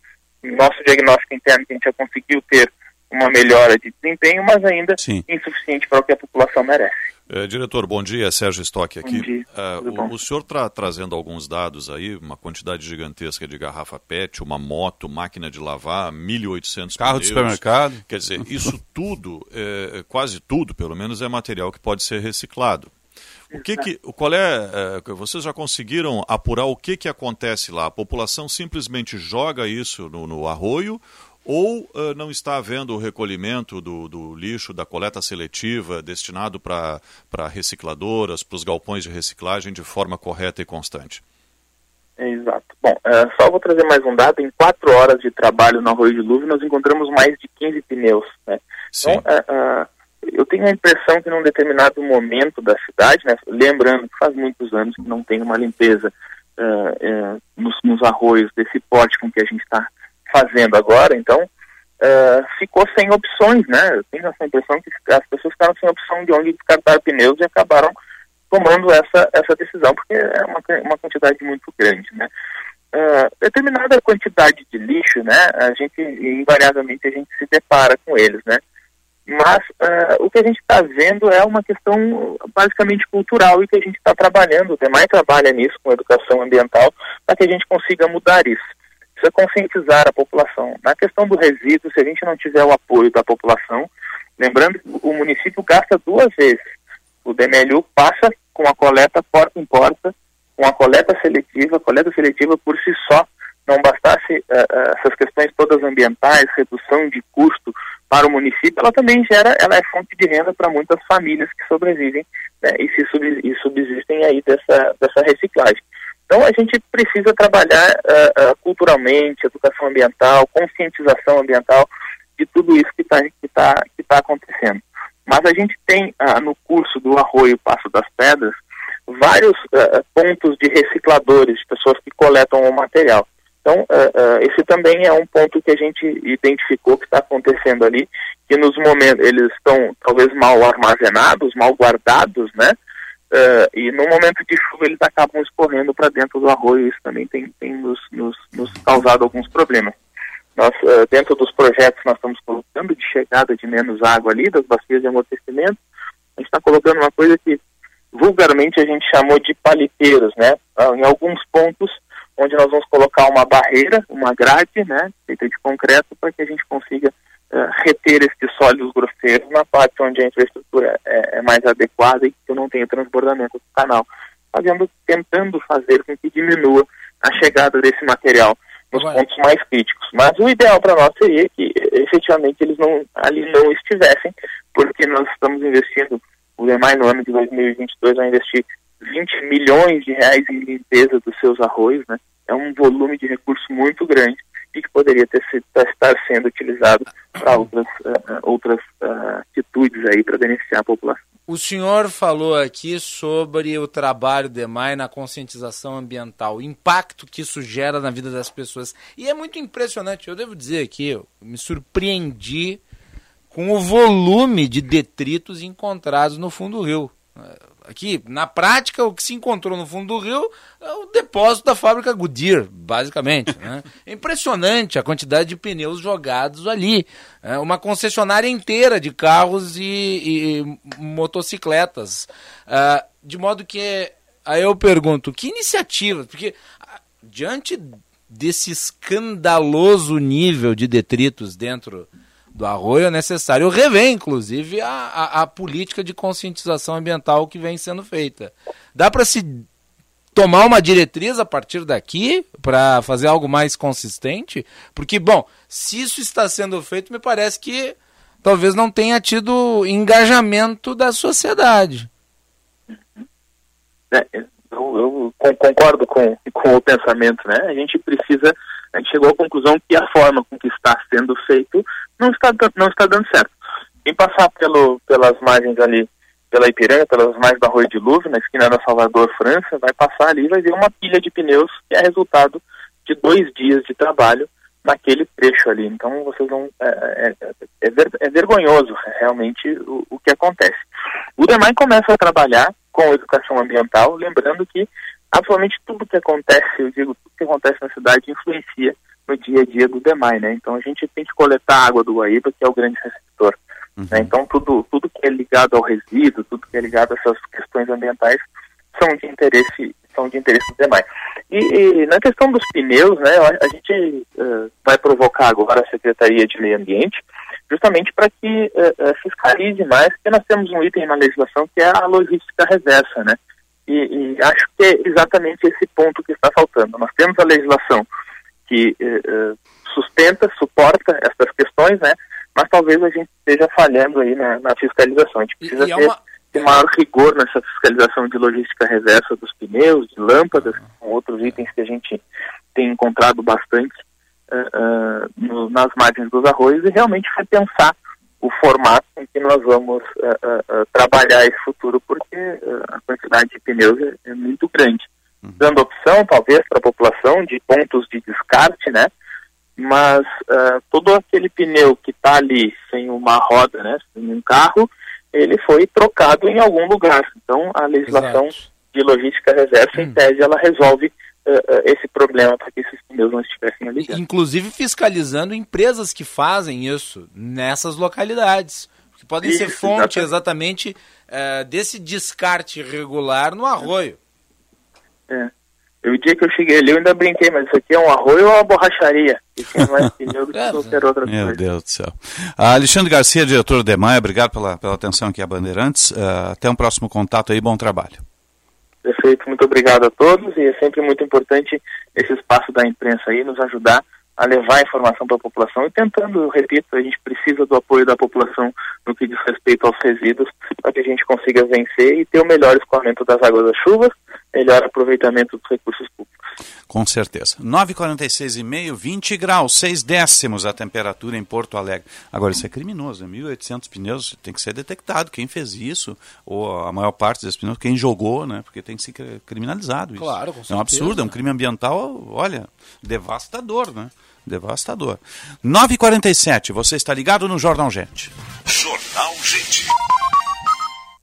Nosso diagnóstico interno que a gente já conseguiu ter uma melhora de desempenho, mas ainda Sim. insuficiente para o que a população merece. É, diretor, bom dia, Sérgio Stock aqui. Bom dia, uh, o, o, senhor está trazendo alguns dados aí, uma quantidade gigantesca de garrafa PET, uma moto, máquina de lavar, 1.800 Carro pneus. de supermercado. Quer dizer, isso tudo, é, quase tudo, pelo menos, é material que pode ser reciclado. O que que, qual é, é, vocês já conseguiram apurar o que que acontece lá? A população simplesmente joga isso no, no arroio ou uh, não está havendo o recolhimento do, do, lixo, da coleta seletiva destinado para recicladoras, para os galpões de reciclagem de forma correta e constante? Exato. Bom, uh, só vou trazer mais um dado. Em quatro horas de trabalho no Arroio de Luve, nós encontramos mais de 15 pneus. Né? Sim. Então, uh, eu tenho a impressão que num determinado momento da cidade, né, lembrando que faz muitos anos que não tem uma limpeza nos, nos arroios desse porte com que a gente está fazendo agora, então uh, ficou sem opções, né? Eu tenho essa impressão que as pessoas ficaram sem opção de onde descartar pneus e acabaram tomando essa, essa decisão, porque é uma, uma quantidade muito grande, né? uh, determinada quantidade de lixo, né, a gente, invariavelmente, a gente se depara com eles, né. Mas uh, o que a gente está vendo é uma questão basicamente cultural e que a gente está trabalhando, o DEMAI trabalha nisso com educação ambiental, para que a gente consiga mudar isso. Precisa conscientizar a população. Na questão do resíduo, se a gente não tiver o apoio da população, lembrando que o município gasta duas vezes. O DMLU passa com a coleta porta em porta, com a coleta seletiva, coleta seletiva por si só não bastasse uh, essas questões todas ambientais, redução de custo para o município, ela também gera, ela é fonte de renda para muitas famílias que sobrevivem né, e, se sub, e subsistem aí dessa, dessa reciclagem. Então a gente precisa trabalhar uh, culturalmente, educação ambiental, conscientização ambiental de tudo isso que está que tá, que tá acontecendo. Mas a gente tem no curso do Arroio Passo das Pedras vários pontos de recicladores, de pessoas que coletam o material. Então, uh, uh, esse também é um ponto que a gente identificou que está acontecendo ali, que nos momentos eles estão talvez mal armazenados, mal guardados, né? Uh, e no momento de chuva eles acabam escorrendo para dentro do arroio, isso também tem, tem nos, nos, nos causado alguns problemas. Nós, dentro dos projetos, nós estamos colocando de chegada de menos água ali, das bacias de amortecimento, a gente está colocando uma coisa que vulgarmente a gente chamou de paliteiros, né? Ah, em alguns pontos onde nós vamos colocar uma barreira, uma grade, né, feita de concreto, para que a gente consiga uh, reter esses sólidos grosseiros na parte onde a infraestrutura é, é, mais adequada e que não tenha transbordamento do canal, fazendo, tentando fazer com que diminua a chegada desse material nos Agora. pontos mais críticos. Mas o ideal para nós seria que efetivamente eles não ali não estivessem, porque nós estamos investindo, o demais no ano de 2022 vai investir 20 milhões de reais em limpeza dos seus arroios, né? É um volume de recurso muito grande e que poderia ter sido, estar sendo utilizado para outras, uh, outras uh, atitudes aí para beneficiar a população. O senhor falou aqui sobre o trabalho do EMAI na conscientização ambiental, o impacto que isso gera na vida das pessoas. E é muito impressionante, eu devo dizer aqui, eu me surpreendi com o volume de detritos encontrados no fundo do rio. Aqui, na prática, o que se encontrou no fundo do rio é o depósito da fábrica Goodyear, basicamente. Né? É impressionante a quantidade de pneus jogados ali. É uma concessionária inteira de carros e, e motocicletas. Uh, de modo que, aí eu pergunto, que iniciativas? Porque, diante desse escandaloso nível de detritos dentro do arroio, é necessário rever, inclusive, a, a, a política de conscientização ambiental que vem sendo feita. Dá para se tomar uma diretriz a partir daqui para fazer algo mais consistente? Porque, bom, se isso está sendo feito, me parece que talvez não tenha tido engajamento da sociedade. É, eu, eu, concordo com, com o pensamento, né? A gente precisa, a gente chegou à conclusão que a forma com que está sendo feito não está, não está dando certo. Quem passar pelo, pelas margens ali, pela Ipiranga, pelas margens da Rua de Louvre, na esquina da Salvador, França, vai passar ali e vai ver uma pilha de pneus que é resultado de dois dias de trabalho naquele trecho ali. Então vocês vão. É, é, é, é, ver, é vergonhoso realmente o, o, que acontece. O DEMAI começa a trabalhar com educação ambiental, lembrando que absolutamente tudo que acontece, eu digo, tudo que acontece na cidade influencia no dia a dia do DEMAI, né? Então a gente tem que coletar água do Guaíba, que é o grande receptor. Uhum. Né? Então tudo, tudo que é ligado ao resíduo, tudo que é ligado a essas questões ambientais são de interesse, são de interesse do DEMAI. E, e na questão dos pneus, né, a, gente uh, vai provocar agora a Secretaria de Meio Ambiente, justamente para que uh, fiscalize mais, porque nós temos um item na legislação que é a logística reversa, né? E, e acho que é exatamente esse ponto que está faltando. Nós temos a legislação que uh, sustenta, suporta essas questões, né? Mas talvez a gente esteja falhando aí na, na fiscalização. A gente precisa e, e é ter, uma... ter, maior rigor nessa fiscalização de logística reversa dos pneus, de lâmpadas, com outros itens que a gente tem encontrado bastante uh, uh, no, nas margens dos arroios e realmente repensar o formato em que nós vamos trabalhar esse futuro, porque a quantidade de pneus é, é muito grande uhum. dando opção, talvez, para a população de pontos de descarte, né? Mas uh, todo aquele pneu que está ali sem uma roda, né, sem um carro, ele foi trocado em algum lugar. Então, a legislação Exato. de logística reversa, em hum. tese, ela resolve uh, esse problema para que esses pneus não estivessem ali. Inclusive fiscalizando empresas que fazem isso nessas localidades. Que podem isso, ser fonte exatamente, exatamente uh, desse descarte irregular no arroio. É. O dia que eu cheguei ali, eu ainda brinquei, mas isso aqui é um arroio ou uma borracharia? Isso é mais pneu do que é, qualquer outra Meu. Deus do céu. Ah, Alexandre Garcia, diretor do EMAI, obrigado pela, pela atenção aqui a Bandeirantes. Uh, até um próximo contato aí, bom trabalho. Perfeito, muito obrigado a todos e é sempre muito importante esse espaço da imprensa aí nos ajudar a levar a informação para a população e tentando, repito, a gente precisa do apoio da população no que diz respeito aos resíduos para que a gente consiga vencer e ter o melhor escoamento das águas das chuvas, melhor aproveitamento dos recursos públicos. Com certeza. 9,46,5, 20 graus, 6 décimos a temperatura em Porto Alegre. Agora, isso é criminoso, né? 1.800 pneus tem que ser detectado. Quem fez isso, ou a maior parte desses pneus, quem jogou, né? Porque tem que ser criminalizado isso. Claro, com certeza. É um absurdo, é um crime ambiental, olha, devastador, né? Devastador. 9h47, você está ligado no Jornal Gente. Jornal Gente.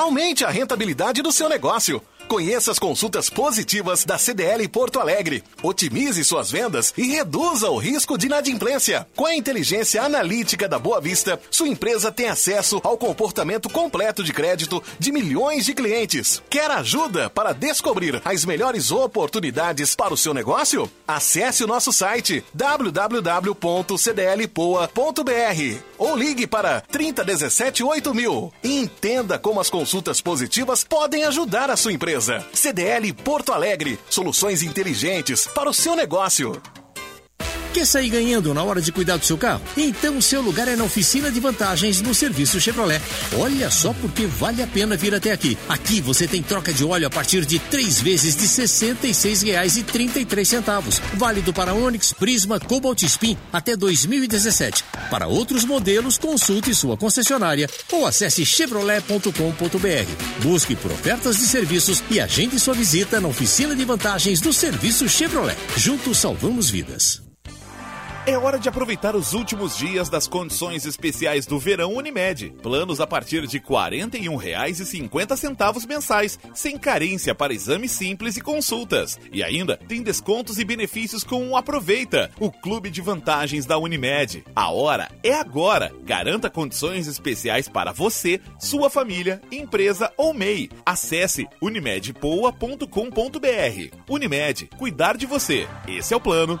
Aumente a rentabilidade do seu negócio. Conheça as consultas positivas da CDL Porto Alegre. Otimize suas vendas e reduza o risco de inadimplência. Com a inteligência analítica da Boa Vista, sua empresa tem acesso ao comportamento completo de crédito de milhões de clientes. Quer ajuda para descobrir as melhores oportunidades para o seu negócio? Acesse o nosso site www.cdlpoa.br ou ligue para 3017 8000 e entenda como as consultas positivas podem ajudar a sua empresa empresa. CDL Porto Alegre. Soluções inteligentes para o seu negócio. Quer sair ganhando na hora de cuidar do seu carro? Então o seu lugar é na oficina de vantagens no serviço Chevrolet. Olha só porque vale a pena vir até aqui. Aqui você tem troca de óleo a partir de três vezes de R$ 66,33. Válido para Onix, Prisma, Cobalt Spin até 2017. Para outros modelos, consulte sua concessionária ou acesse chevrolet.com.br. Busque por ofertas de serviços e agende sua visita na oficina de vantagens do serviço Chevrolet. Juntos salvamos vidas. É hora de aproveitar os últimos dias das condições especiais do verão Unimed. Planos a partir de R$ 41,50 mensais, sem carência para exames simples e consultas. E ainda tem descontos e benefícios com o Aproveita, o clube de vantagens da Unimed. A hora é agora. Garanta condições especiais para você, sua família, empresa ou MEI. Acesse unimedpoa.com.br. Unimed, cuidar de você. Esse é o plano.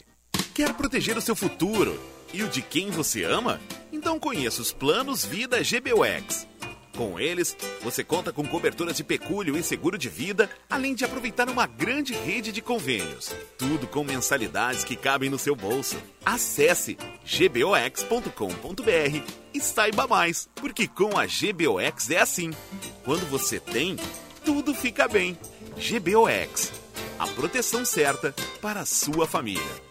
Quer proteger o seu futuro e o de quem você ama? Então conheça os planos Vida GBUX. Com eles, você conta com coberturas de pecúlio e seguro de vida, além de aproveitar uma grande rede de convênios. Tudo com mensalidades que cabem no seu bolso. Acesse gbox.com.br e saiba mais, porque com a GBOX é assim. Quando você tem, tudo fica bem. GBOX, a proteção certa para a sua família.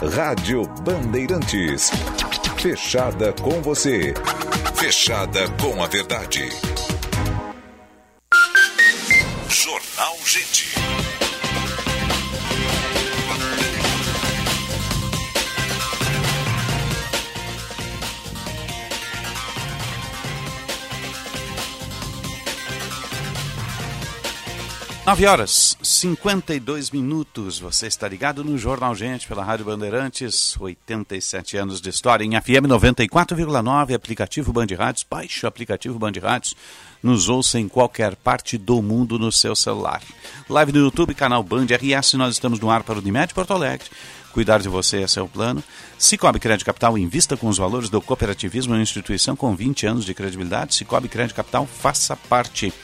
Rádio Bandeirantes. Fechada com você. Fechada com a verdade. Jornal Gente. 9 horas 52 minutos. Você está ligado no Jornal Gente pela Rádio Bandeirantes. 87 anos de história em FM 94,9. Aplicativo Band Rádios. Baixe o aplicativo Band Rádios. Nos ouça em qualquer parte do mundo no seu celular. Live no YouTube, canal Band RS. Nós estamos no ar para o Unimed Porto Alegre. Cuidar de você, esse é o plano. Cicobi Crédito Capital invista com os valores do cooperativismo em instituição com 20 anos de credibilidade. Cicobi Crédito Capital faça parte.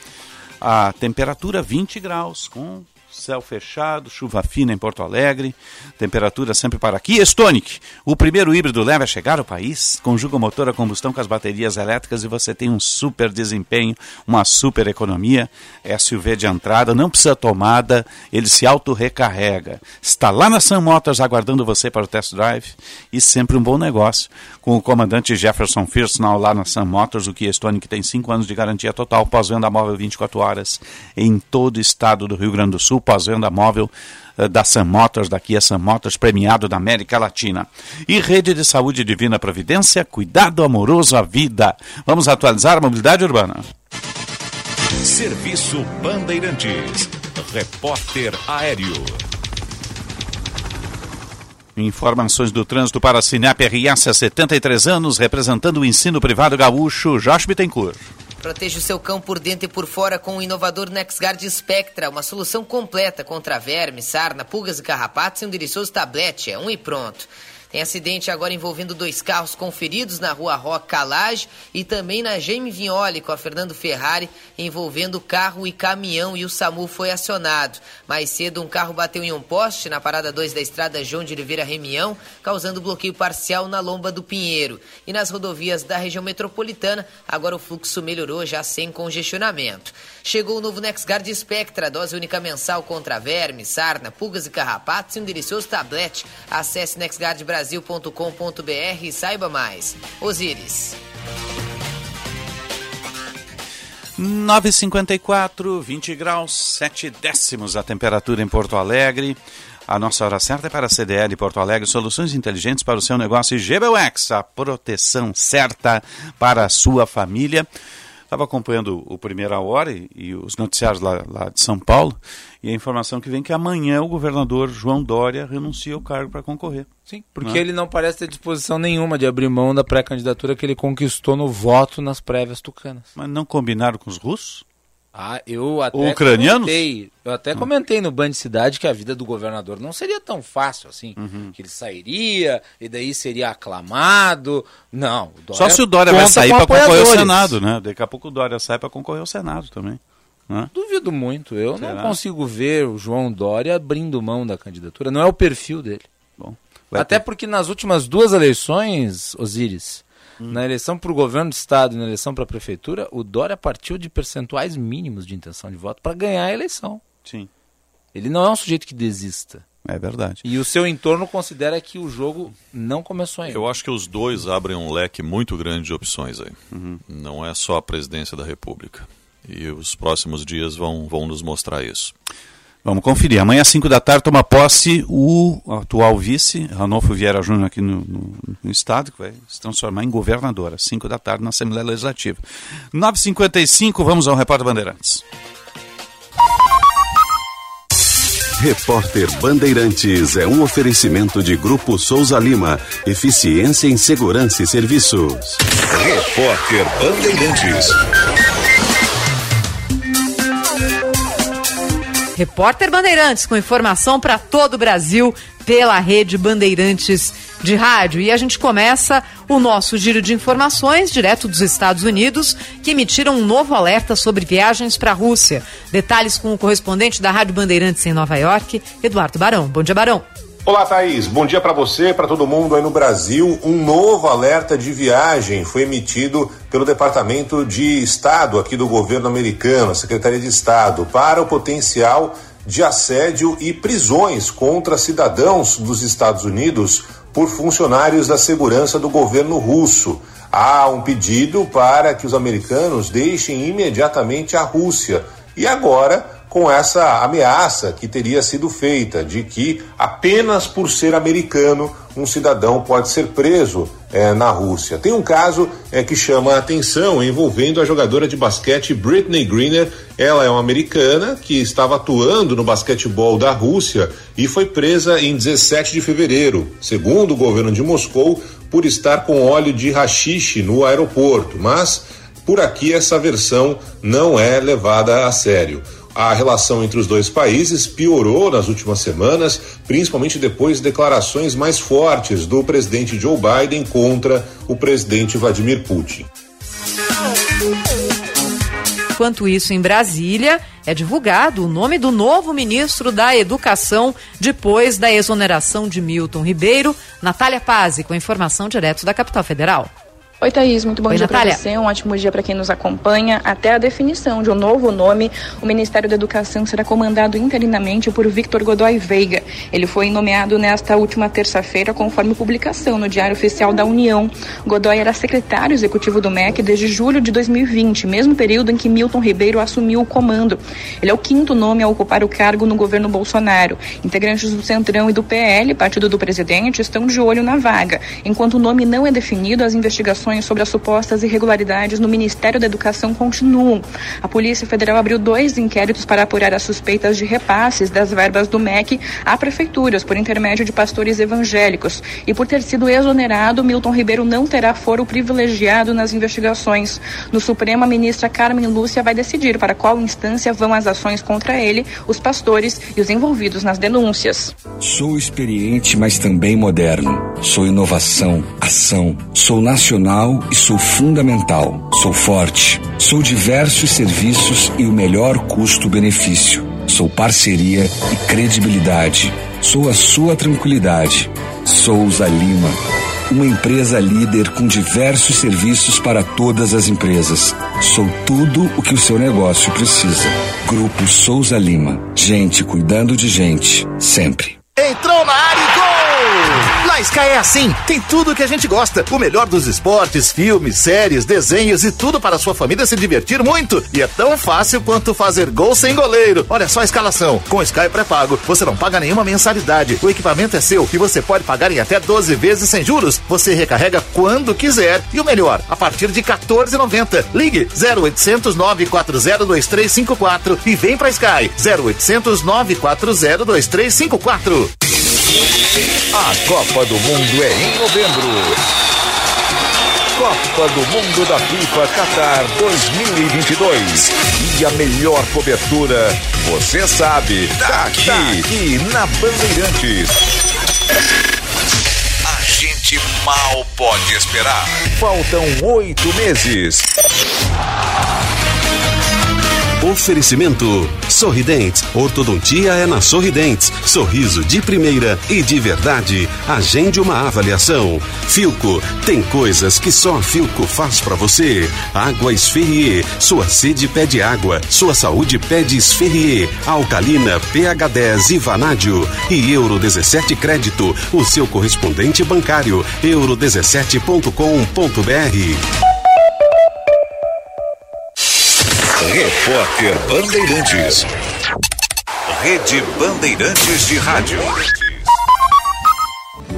A temperatura 20 graus, com céu fechado, chuva fina em Porto Alegre, temperatura sempre para aqui. Estonic, o primeiro híbrido leve a chegar ao país, conjuga o motor a combustão com as baterias elétricas e você tem um super desempenho, uma super economia. SUV de entrada, não precisa tomada, ele se auto-recarrega. Está lá na Sam Motors aguardando você para o test drive e sempre um bom negócio. Com o comandante Jefferson Firsnall lá na Sam Motors, o Kia Stonic tem 5 anos de garantia total, pós-venda móvel 24 horas em todo o estado do Rio Grande do Sul, pós-venda móvel uh, da Sam Motors, da Kia Sam Motors, premiado da América Latina. E Rede de Saúde Divina Providência, cuidado amoroso à vida. Vamos atualizar a mobilidade urbana. Serviço Bandeirantes. Repórter Aéreo. Informações do trânsito para a Sinep RS há 73 anos, representando o ensino privado gaúcho, Josh Bittencourt. Proteja o seu cão por dentro e por fora com o inovador NexGuard Spectra, uma solução completa contra vermes, sarna, pulgas e carrapatos e um delicioso tablete. É um e pronto. Tem acidente agora envolvendo dois carros conferidos na rua Roca Calage e também na Jaime Vignoli com a Fernando Ferrari envolvendo carro e caminhão e o SAMU foi acionado. Mais cedo um carro bateu em um poste na parada 2 da estrada João de Oliveira Remião, causando bloqueio parcial na Lomba do Pinheiro. E nas rodovias da região metropolitana, agora o fluxo melhorou já sem congestionamento. Chegou o novo NexGuard Spectra, dose única mensal contra vermes, sarna, pulgas e carrapatos e um delicioso tablete. Acesse nexguardbrasil.com.br e saiba mais. Osíris. 954, 20 graus, 7 décimos a temperatura em Porto Alegre. A nossa hora certa é para a CDL Porto Alegre, soluções inteligentes para o seu negócio e GBUX, a proteção certa para a sua família. Estava acompanhando o Primeira Hora e, e os noticiários lá, lá, de São Paulo e a informação que vem que amanhã o governador João Dória renuncia ao cargo para concorrer. Sim, porque né? ele não parece ter disposição nenhuma de abrir mão da pré-candidatura que ele conquistou no voto nas prévias tucanas. Mas não combinaram com os russos? Ah, eu até o ucraniano? comentei, eu até ah. comentei no Band Cidade que a vida do governador não seria tão fácil assim, uhum. que ele sairia e daí seria aclamado. Não, Só se o Dória vai sair para concorrer ao Senado, né? Daqui a pouco o Dória sai para concorrer ao Senado também. Né? Duvido muito. Eu Será? não consigo ver o João Dória abrindo mão da candidatura. Não é o perfil dele. Bom, até ter... porque nas últimas duas eleições, Osiris, Hum. Na eleição para o governo do estado e na eleição para a prefeitura, o Dória partiu de percentuais mínimos de intenção de voto para ganhar a eleição. Sim. Ele não é um sujeito que desista. É verdade. E o seu entorno considera que o jogo não começou ainda. Eu acho que os dois abrem um leque muito grande de opções aí. Uhum. Não é só a presidência da República. E os próximos dias vão, vão nos mostrar isso. Vamos conferir. Amanhã às 5 da tarde toma posse o atual vice, Ranolfo Vieira Júnior, aqui no, no, no, Estado, que vai se transformar em governador às 5 da tarde na Assembleia Legislativa. 9h55, vamos ao Repórter Bandeirantes. Repórter Bandeirantes é um oferecimento de Grupo Souza Lima. Eficiência em Segurança e Serviços. Repórter Bandeirantes. Repórter Bandeirantes com informação para todo o Brasil. pela rede Bandeirantes de rádio. E a gente começa o nosso giro de informações direto dos Estados Unidos, que emitiram um novo alerta sobre viagens para a Rússia. Detalhes com o correspondente da Rádio Bandeirantes em Nova York, Eduardo Barão. Bom dia, Barão. Olá, Thaís. Bom dia para você, para todo mundo aí no Brasil. Um novo alerta de viagem foi emitido pelo Departamento de Estado aqui do governo americano, a Secretaria de Estado, para o potencial de assédio e prisões contra cidadãos dos Estados Unidos por funcionários da segurança do governo russo. Há um pedido para que os americanos deixem imediatamente a Rússia. E agora com essa ameaça que teria sido feita de que apenas por ser americano um cidadão pode ser preso é, na Rússia. Tem um caso é, que chama a atenção envolvendo a jogadora de basquete Britney Greener. Ela é uma americana que estava atuando no basquetebol da Rússia e foi presa em 17 de fevereiro, segundo o governo de Moscou, por estar com óleo de rachixe no aeroporto. Mas por aqui essa versão não é levada a sério. A relação entre os dois países piorou nas últimas semanas, principalmente depois de declarações mais fortes do presidente Joe Biden contra o presidente Vladimir Putin. Enquanto isso, em Brasília, é divulgado o nome do novo ministro da Educação depois da exoneração de Milton Ribeiro. Natália Pazzi, com informação direto da capital federal. Oi, Thaís, muito bom Oi, dia para você, um ótimo dia para quem nos acompanha. Até a definição de um novo nome, o Ministério da Educação será comandado interinamente por Victor Godoy Veiga. Ele foi nomeado nesta última terça-feira, conforme publicação no Diário Oficial da União. Godoy era secretário executivo do MEC desde julho de 2020, mesmo período em que Milton Ribeiro assumiu o comando. Ele é o quinto nome a ocupar o cargo no governo Bolsonaro. Integrantes do Centrão e do PL, partido do presidente, estão de olho na vaga. Enquanto o nome não é definido, as investigações sobre as supostas irregularidades no Ministério da Educação continuam. A Polícia Federal abriu dois inquéritos para apurar as suspeitas de repasses das verbas do MEC a prefeituras por intermédio de pastores evangélicos. E por ter sido exonerado, Milton Ribeiro não terá foro privilegiado nas investigações. No Supremo, a ministra Carmen Lúcia vai decidir para qual instância vão as ações contra ele, os pastores e os envolvidos nas denúncias. Sou experiente, mas também moderno. Sou inovação, ação. Sou nacional e sou fundamental. Sou forte. Sou diversos serviços e o melhor custo-benefício. Sou parceria e credibilidade. Sou a sua tranquilidade. Souza Lima. Uma empresa líder com diversos serviços para todas as empresas. Sou tudo o que o seu negócio precisa. Grupo Souza Lima. Gente cuidando de gente. Sempre. Entrou na área e gol! Na Sky é assim, tem tudo o que a gente gosta. O melhor dos esportes, filmes, séries, desenhos e tudo para sua família se divertir muito. E é tão fácil quanto fazer gol sem goleiro. Olha só a escalação. Com Sky pré-pago, você não paga nenhuma mensalidade. O equipamento é seu e você pode pagar em até 12 vezes sem juros. Você recarrega quando quiser. E o melhor, a partir de 14,90. Ligue 0800 940 2354 e vem pra Sky 0800 940 2354. A Copa do Mundo é em novembro. Copa do Mundo da FIFA Qatar 2022. E a melhor cobertura, você sabe, tá aqui, tá aqui na Bandeirantes. A gente mal pode esperar. Faltam oito meses. Oferecimento Sorridentes. Ortodontia é na Sorridentes. Sorriso de primeira e de verdade. Agende uma avaliação. Filco. Tem coisas que só a Filco faz para você. Água Esferrier. Sua sede pede água. Sua saúde pede Esferrier. Alcalina, pH 10 e Vanádio. E Euro 17 Crédito. O seu correspondente bancário. euro17.com.br. Repórter Bandeirantes. Rede Bandeirantes de Rádio.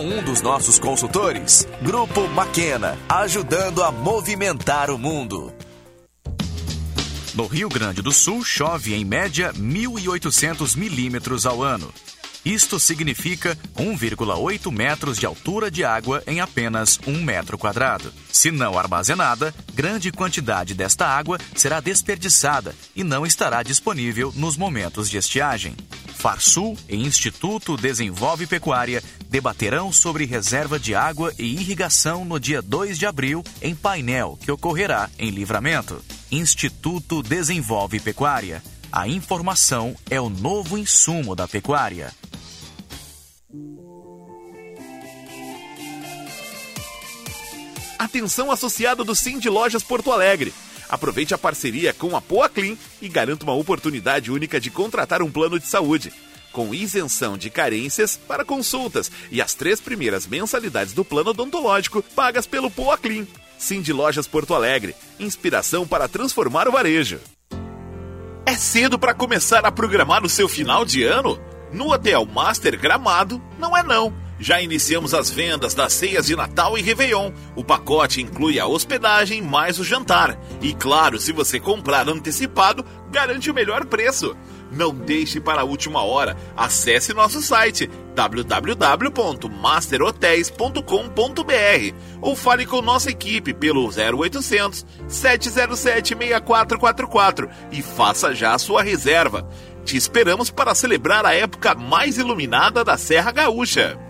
um dos nossos consultores. Grupo Maquena, ajudando a movimentar o mundo. No Rio Grande do Sul, chove em média 1.800 milímetros ao ano. Isto significa 1,8 metros de altura de água em apenas um metro quadrado. Se não armazenada, grande quantidade desta água será desperdiçada e não estará disponível nos momentos de estiagem. Farsul e Instituto Desenvolve Pecuária debaterão sobre reserva de água e irrigação no dia 2 de abril em painel que ocorrerá em Livramento. Instituto Desenvolve Pecuária. A informação é o novo insumo da pecuária. Atenção associado do Sim de Lojas Porto Alegre. Aproveite a parceria com a Poa e garanta uma oportunidade única de contratar um plano de saúde. Com isenção de carências para consultas e as três primeiras mensalidades do plano odontológico pagas pelo Poa Clean. Sim de Lojas Porto Alegre. Inspiração para transformar o varejo. É cedo para começar a programar o seu final de ano? No Hotel Master Gramado, não é não. Já iniciamos as vendas das ceias de Natal e Réveillon. O pacote inclui a hospedagem mais o jantar. E claro, se você comprar antecipado, garante o melhor preço. Não deixe para a última hora. Acesse nosso site www.masterhotels.com.br ou fale com nossa equipe pelo 0800 707 6444 e faça já a sua reserva. Te esperamos para celebrar a época mais iluminada da Serra Gaúcha.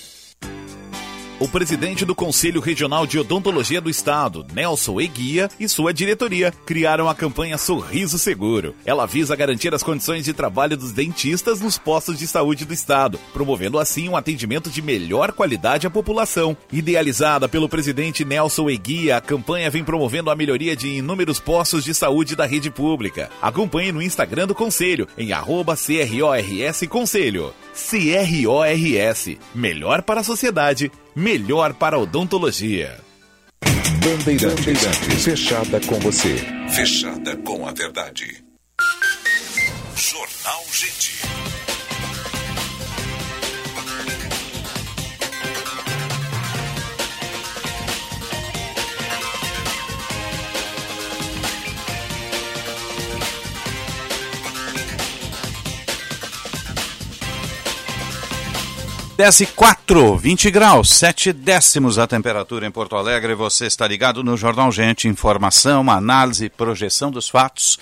O presidente do Conselho Regional de Odontologia do Estado, Nelson Eguia, e sua diretoria criaram a campanha Sorriso Seguro. Ela visa garantir as condições de trabalho dos dentistas nos postos de saúde do Estado, promovendo assim um atendimento de melhor qualidade à população. Idealizada pelo presidente Nelson Eguia, a campanha vem promovendo a melhoria de inúmeros postos de saúde da rede pública. Acompanhe no Instagram do Conselho, em arroba CRORS Conselho. CRORS. Melhor para a sociedade, melhor para a odontologia. Bandeirantes, Bandeirantes. Fechada com você. Fechada com a verdade. Jornal Gente. Desce 4, 20 graus, 7 décimos a temperatura em Porto Alegre. Você está ligado no Jornal Gente. Informação, análise, projeção dos fatos.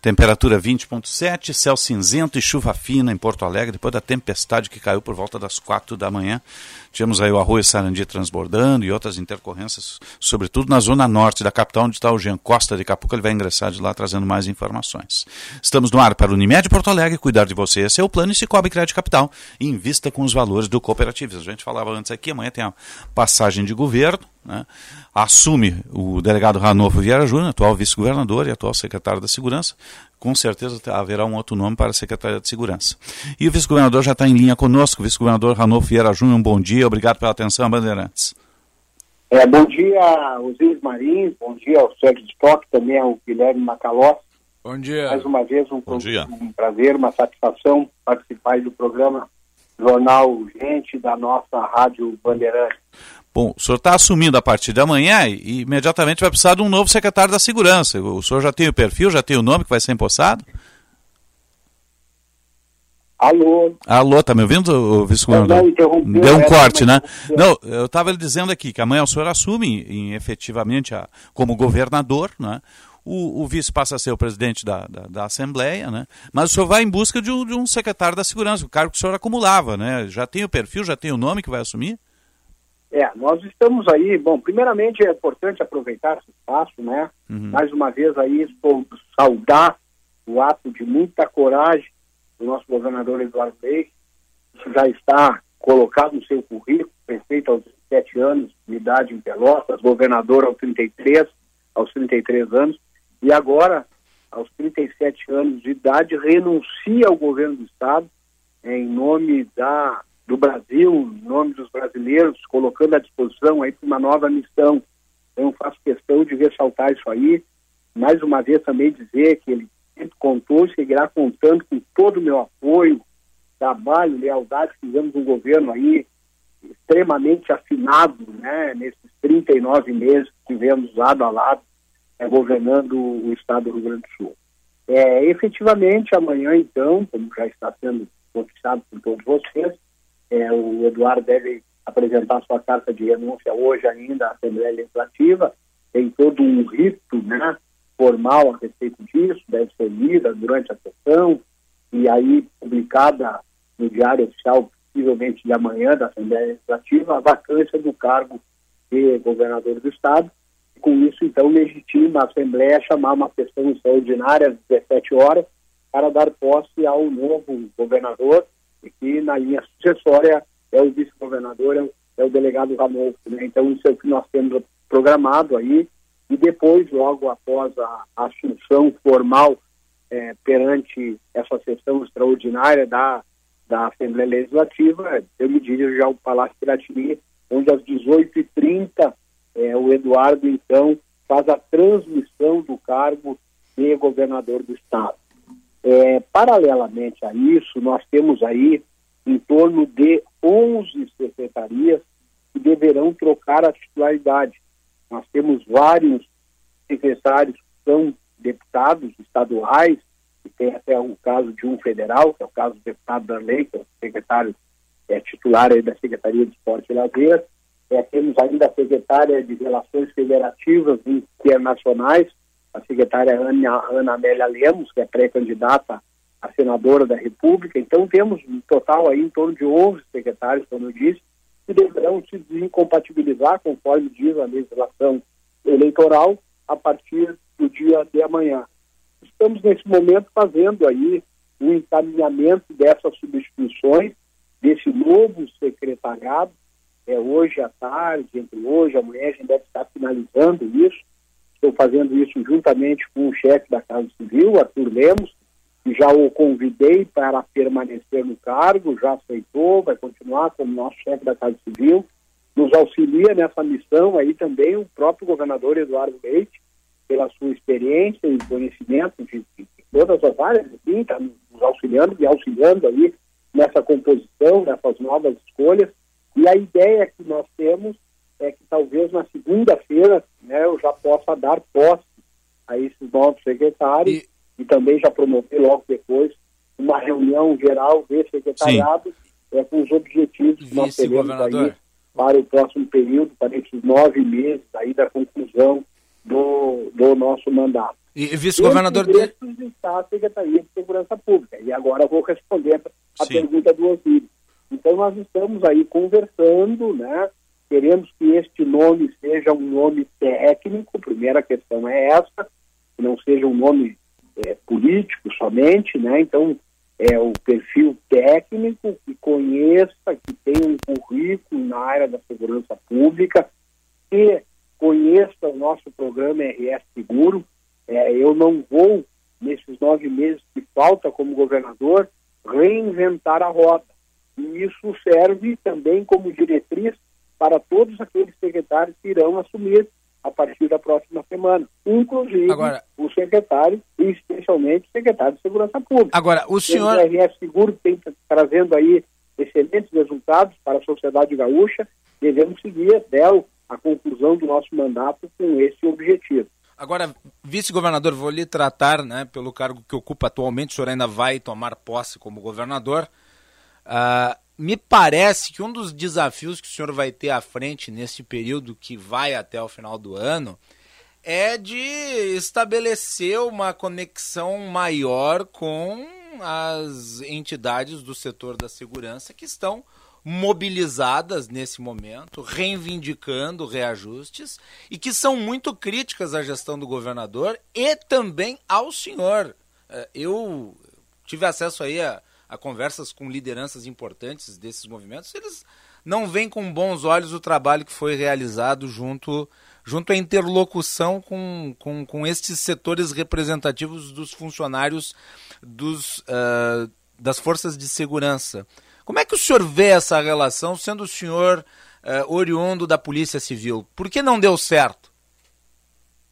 Temperatura 20.7, céu cinzento e chuva fina em Porto Alegre, depois da tempestade que caiu por volta das 4 da manhã. Tivemos aí o arroio Sarandi transbordando e outras intercorrências, sobretudo na zona norte da capital, onde está o Jean Costa. Daqui a pouco ele vai ingressar de lá trazendo mais informações. Estamos no ar para o Unimed Porto Alegre, cuidar de você. É o plano e se cobre crédito capital. Invista com os valores do cooperativismo. A gente falava antes aqui, amanhã tem a passagem de governo. Né? Assume o delegado Ranolfo Vieira Júnior, atual vice-governador e atual secretário da Segurança. Com certeza haverá um outro nome para a Secretaria de Segurança. E o vice-governador já está em linha conosco. Vice-governador Ranolfo Vieira Júnior, um bom dia. Obrigado pela atenção, Bandeirantes. É, bom dia, Osiris Marins. Bom dia ao Sérgio de Toque, também ao Guilherme Macalós. Bom dia. Mais uma vez, um, bom dia. um prazer, uma satisfação participar do programa Jornal Gente da nossa Rádio Bandeirantes. Bom, o senhor está assumindo a partir de amanhã e imediatamente vai precisar de um novo secretário da Segurança. O senhor já tem o perfil, já tem o nome que vai ser empossado? Alô? Alô, tá me ouvindo, vice-governador? Deu um corte, né? Não, eu estava dizendo aqui que amanhã o senhor assume em, efetivamente a, como governador, né? O, o, vice passa a ser o presidente da, da, da, Assembleia, né? mas o senhor vai em busca de um, de um, secretário da Segurança, o cargo que o senhor acumulava, né? Já tem o perfil, já tem o nome que vai assumir? É, nós estamos aí, bom, primeiramente é importante aproveitar esse espaço, né? Uhum. Mais uma vez aí, saudar o ato de muita coragem do nosso governador Eduardo Leite, isso já está colocado no seu currículo, prefeito aos 17 anos de idade em Pelotas, governador aos 33, aos 33 anos, e agora, aos 37 anos de idade, renuncia ao governo do Estado em nome da, do Brasil, em nome dos brasileiros, colocando à disposição aí para uma nova missão. Então, faço questão de ressaltar isso aí. Mais uma vez também dizer que ele sempre contou seguirá contando com todo o meu apoio, trabalho, lealdade. Fizemos um governo aí extremamente afinado, né, nesses 39 meses que tivemos lado a lado é, governando o estado do Rio Grande do Sul. É, efetivamente, amanhã, então, como já está sendo noticiado por todos vocês, é, o Eduardo deve apresentar sua carta de renúncia hoje ainda à Assembleia Legislativa, tem todo um rito, né, formal a respeito disso, deve ser lida durante a sessão e aí publicada no Diário Oficial, possivelmente de amanhã, da Assembleia Legislativa, a vacância do cargo de governador do Estado. E com isso, então, legitima a Assembleia a chamar uma sessão extraordinária às 17 horas para dar posse ao novo governador, e que na linha sucessória é o vice-governador, é, o, é delegado Ramon. Né? Então, isso é o que nós temos programado aí e depois, logo após a, assunção formal é, perante essa sessão extraordinária da, da Assembleia Legislativa, eu me dirijo já ao Palácio Piratini, onde às 18h30 é, o Eduardo, então, faz a transmissão do cargo de governador do Estado. É, paralelamente a isso, nós temos aí em torno de 11 secretarias que deverão trocar a titularidade. Nós temos vários secretários que são deputados estaduais, e tem até o caso de um federal, que é o caso do deputado Darley, que é o secretário é, titular da Secretaria de Esporte e Lazer. É, temos ainda a secretária de Relações Federativas Internacionais, a secretária Ana, Ana Amélia Lemos, que é pré-candidata a senadora da República. Então, temos um total aí em torno de 11 secretários, como eu disse, que deverão se desincompatibilizar, conforme diz a legislação eleitoral, a partir do dia de amanhã. Estamos, nesse momento, fazendo aí um encaminhamento dessas substituições, desse novo secretariado. É hoje à tarde, entre hoje e amanhã, a gente deve estar finalizando isso. Estou fazendo isso juntamente com o chefe da Casa Civil, Arthur Lemos, já o convidei para permanecer no cargo, já aceitou, vai continuar como nosso chefe da Casa Civil. Nos auxilia nessa missão aí também o próprio governador Eduardo Leite, pela sua experiência e conhecimento de, de todas as áreas, enfim, está nos auxiliando e auxiliando aí nessa composição, nessas novas escolhas. E a ideia que nós temos é que talvez na segunda-feira né, eu já possa dar posse a esses novos secretários. E e também já promover logo depois uma reunião geral desse secretariado é, com os objetivos que nós teremos aí para o próximo período, para esses nove meses aí da conclusão do, do nosso mandato. E vice-governador dele? está a Secretaria de Segurança Pública. E agora vou responder a Sim. pergunta do Osíris. Então nós estamos aí conversando, né? Queremos que este nome seja um nome técnico, primeira questão é essa, que não seja um nome é, político somente, né? Então, é o perfil técnico que conheça, que tem um currículo na área da segurança pública, que conheça o nosso programa RS Seguro. É, eu não vou, nesses nove meses que falta como governador, reinventar a roda. E isso serve também como diretriz para todos aqueles secretários que irão assumir a partir da próxima semana, inclusive Agora, o secretário e especialmente o secretário de Segurança Pública. Agora, o senhor... O RS Seguro tem trazendo aí excelentes resultados para a sociedade gaúcha, devemos seguir até a conclusão do nosso mandato com esse objetivo. Agora, vice-governador, vou lhe tratar, né, pelo cargo que ocupa atualmente, o senhor ainda vai tomar posse como governador. Uh, me parece que um dos desafios que o senhor vai ter à frente nesse período que vai até o final do ano é de estabelecer uma conexão maior com as entidades do setor da segurança que estão mobilizadas nesse momento, reivindicando reajustes e que são muito críticas à gestão do governador e também ao senhor. É, eu tive acesso aí a, a conversas com lideranças importantes desses movimentos, eles não veem com bons olhos o trabalho que foi realizado junto junto à interlocução com, com, com estes setores representativos dos funcionários dos, uh, das forças de segurança. Como é que o senhor vê essa relação, sendo o senhor uh, oriundo da Polícia Civil? Por que não deu certo?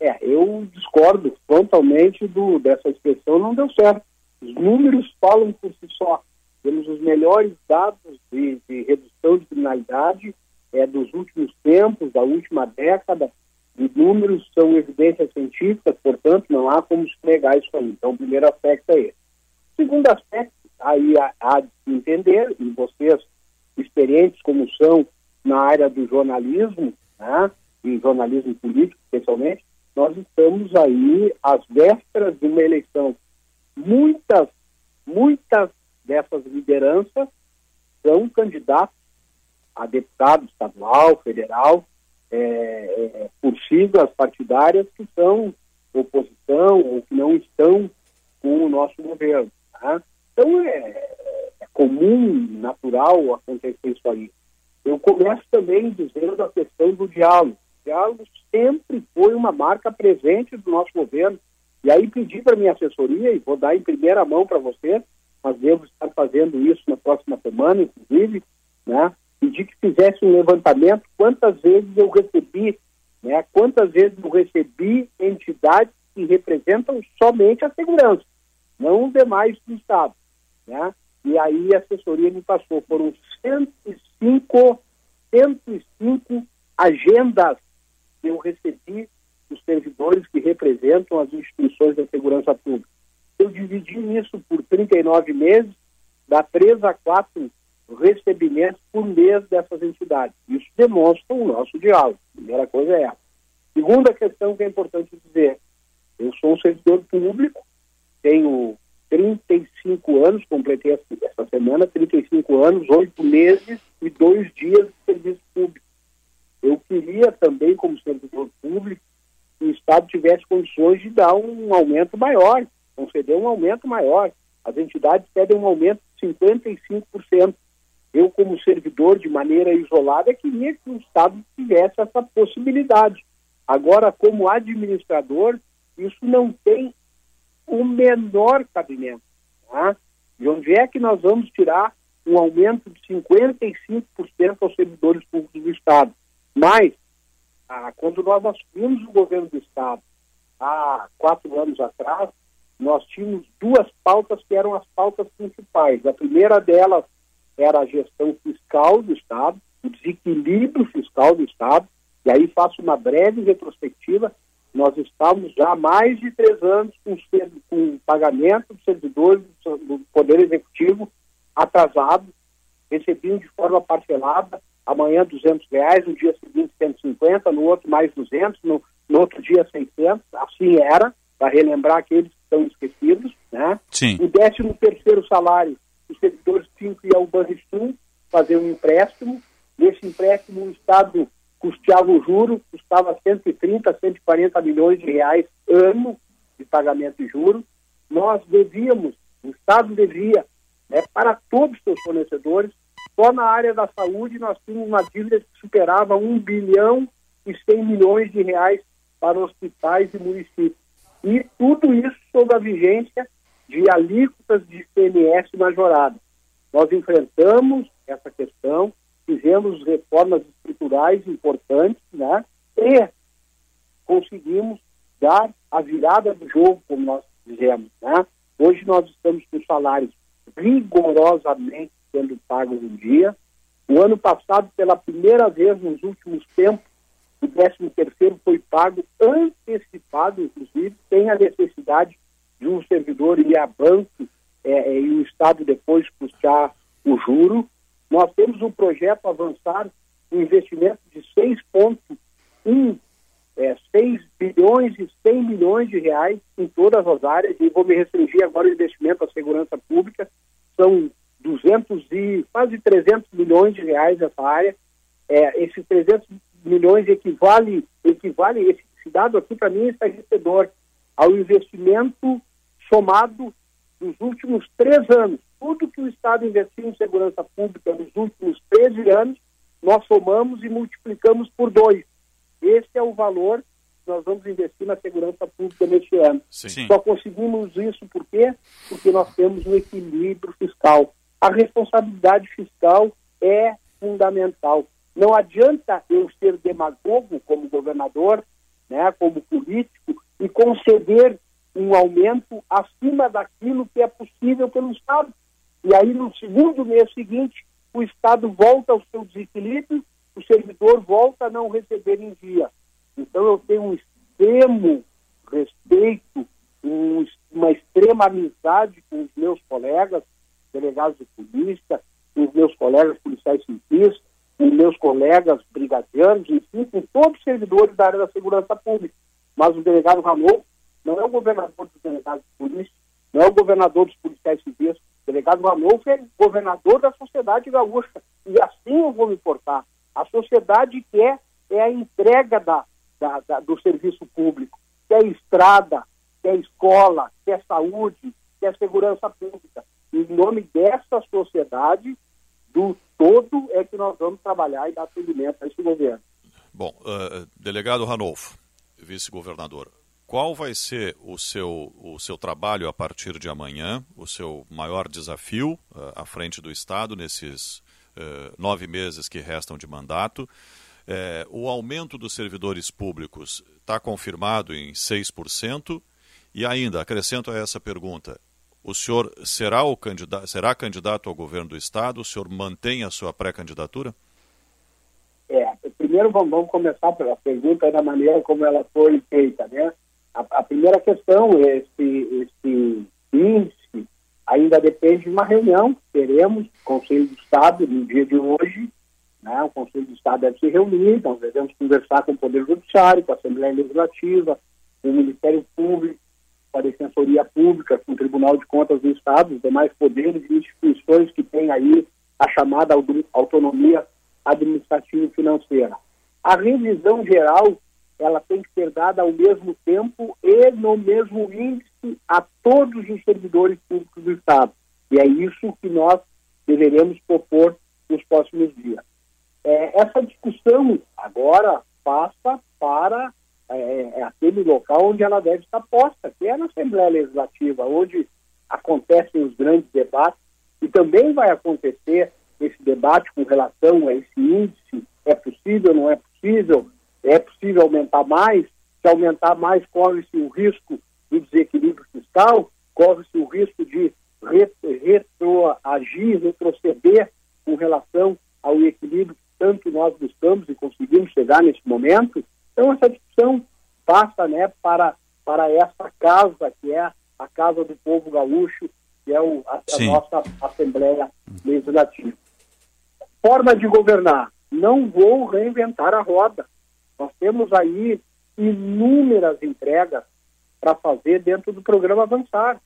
É, eu discordo totalmente do, dessa expressão, não deu certo. Os números falam por si só. Temos os melhores dados de, de redução de criminalidade é, dos últimos tempos, da última década, os números são evidências científicas, portanto, não há como se negar isso aí. Então, o primeiro aspecto é esse. O segundo aspecto, aí há de entender, e vocês, experientes como são na área do jornalismo, né, e jornalismo político, especialmente, nós estamos aí às vésperas de uma eleição. Muitas, muitas dessas lideranças são candidatos a deputado estadual, federal, é, é, por siglas partidárias que são oposição ou que não estão com o nosso governo. Tá? Então é, é, comum, natural acontecer isso aí. Eu começo também dizendo a questão do diálogo. O diálogo sempre foi uma marca presente do nosso governo. E aí pedi para minha assessoria, e vou dar em primeira mão para você, mas devo estar fazendo isso na próxima semana, inclusive, né? pedi que fizesse um levantamento quantas vezes eu recebi, né, quantas vezes eu recebi entidades que representam somente a segurança, não os demais do Estado. Né? E aí a assessoria me passou, foram 105, 105 agendas que eu recebi dos servidores que representam as instituições da segurança pública. Eu dividi isso por 39 meses, dá 3 a 4 recebimentos por mês dessas entidades. Isso demonstra o nosso diálogo. Primeira coisa é essa. Segunda questão que é importante dizer: eu sou um servidor público, tenho 35 anos, completei essa semana 35 anos, 8 meses e dois dias de serviço público. Eu queria também, como servidor público, o Estado tivesse condições de dar um aumento maior, conceder um aumento maior. As entidades pedem um aumento de 55%. Eu, como servidor, de maneira isolada, queria que o Estado tivesse essa possibilidade. Agora, como administrador, isso não tem o menor cabimento. Tá? De onde é que nós vamos tirar um aumento de 55% aos servidores públicos do Estado? Mas, ah, quando nós assumimos o governo do Estado, há quatro anos atrás, nós tínhamos duas pautas que eram as pautas principais. A primeira delas era a gestão fiscal do Estado, o desequilíbrio fiscal do Estado, e aí faço uma breve retrospectiva. Nós estamos já há mais de três anos com, com pagamento dos servidores do Poder Executivo atrasado, recebiam de forma parcelada, amanhã 200 reais, no dia seguinte 150, no outro mais 200, no, no outro dia 600, assim era, para relembrar aqueles que estão esquecidos, né? Sim. O décimo terceiro salário os servidores tinham que ir ao Banrisul fazer um empréstimo. Nesse empréstimo, o Estado custeava o juro, custava 130, 140 milhões de reais ano de pagamento de juros. Nós devíamos, o Estado devia, né, para todos os seus fornecedores, só na área da saúde nós tínhamos uma dívida que superava 1 bilhão e 100 milhões de reais para hospitais e municípios. E tudo isso sob a vigência de alíquotas de ICMS majorada. Nós enfrentamos essa questão, fizemos reformas estruturais importantes, né? E conseguimos dar a virada do jogo, como nós dizemos, né? Hoje nós estamos com salários rigorosamente sendo pagos em dia. O ano passado, pela primeira vez nos últimos tempos, o 13 terceiro foi pago antecipado, inclusive, sem a necessidade de um servidor ir a banco é, e o Estado depois custear o juro. Nós temos um projeto avançar, um investimento de 6,1 é, 6 bilhões e 100 milhões de reais em todas as áreas, e vou me restringir agora ao investimento à segurança pública, são 200 e quase 300 milhões de reais nessa área. É, esses 300 milhões equivale, equivale esse, esse dado aqui para mim é estarrecedor ao investimento somado dos últimos três anos. Tudo que o Estado investiu em segurança pública nos últimos 13 anos, nós somamos e multiplicamos por dois. Esse é o valor que nós vamos investir na segurança pública neste ano. Sim. Só conseguimos isso por quê? Porque nós temos um equilíbrio fiscal. A responsabilidade fiscal é fundamental. Não adianta eu ser demagogo como governador, né, como político, e conceder um aumento acima daquilo que é possível pelo Estado. E aí, no segundo mês seguinte, o Estado volta ao seu desequilíbrio o servidor volta a não receber em dia. Então eu tenho um extremo respeito, um, uma extrema amizade com os meus colegas, delegados de polícia, os meus colegas policiais civis, os meus colegas brigadianos, enfim, com todos os servidores da área da segurança pública. Mas o delegado Ramon não é o governador dos delegados de polícia, não é o governador dos policiais civis. O delegado Ranolfo é governador da sociedade gaúcha. E assim eu vou me portar. A sociedade quer é a entrega da, da, da, do serviço público, quer estrada, quer escola, quer saúde, quer segurança pública. Em nome dessa sociedade, do todo, é que nós vamos trabalhar e dar seguimento a esse governo. Bom, uh, delegado Ranolfo, vice-governador, qual vai ser o seu, o seu trabalho a partir de amanhã, o seu maior desafio uh, à frente do Estado nesses eh, nove meses que restam de mandato. Eh, o aumento dos servidores públicos está confirmado em 6%. E ainda, acrescento a essa pergunta, o senhor será, o candidato, será candidato ao governo do Estado? O senhor mantém a sua pré-candidatura? É, primeiro vamos, vamos, começar pela pergunta da maneira como ela foi feita, né? A, a primeira questão, esse, esse índice ainda depende de uma reunião que teremos, Conselho do Estado, no dia de hoje. Né? O Conselho do Estado deve se reunir, nós devemos conversar com o Poder Judiciário, com a Assembleia Legislativa, com o Ministério Público, com a Defensoria Pública, com o Tribunal de Contas do Estado, os demais poderes e instituições que têm aí a chamada autonomia administrativa e financeira. A revisão geral ela tem que ser dada ao mesmo tempo e no mesmo índice a todos os servidores públicos do Estado. E é isso que nós deveremos propor nos próximos dias. É, essa discussão agora passa para é, é, aquele local onde ela deve estar posta, que é na Assembleia Legislativa, onde acontecem os grandes debates, e também vai acontecer esse debate com relação a esse índice, é possível, não é possível, é possível aumentar mais, se aumentar mais, corre-se o risco do desequilíbrio fiscal, corre-se o risco de retroagir, retroceder com relação ao equilíbrio que tanto nós buscamos e conseguimos chegar nesse momento. Então, essa discussão passa né, para, para essa casa, que é a Casa do Povo Gaúcho, que é o, a, a nossa Assembleia Legislativa. Forma de governar. Não vou reinventar a roda. Nós temos aí inúmeras entregas para fazer dentro do programa Avançar.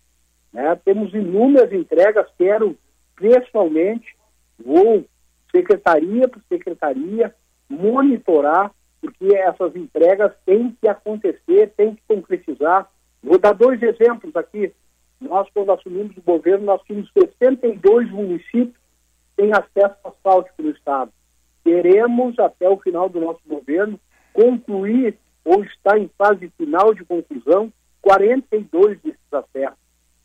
Né? Temos inúmeras entregas, quero pessoalmente, vou secretaria por secretaria, monitorar, porque essas entregas têm que acontecer, têm que concretizar. Vou dar dois exemplos aqui. Nós, quando assumimos o governo, nós tínhamos 62 municípios sem acesso asfáltico no Estado. Teremos, até o final do nosso governo, concluir ou está em fase final de conclusão 42 desses acessos.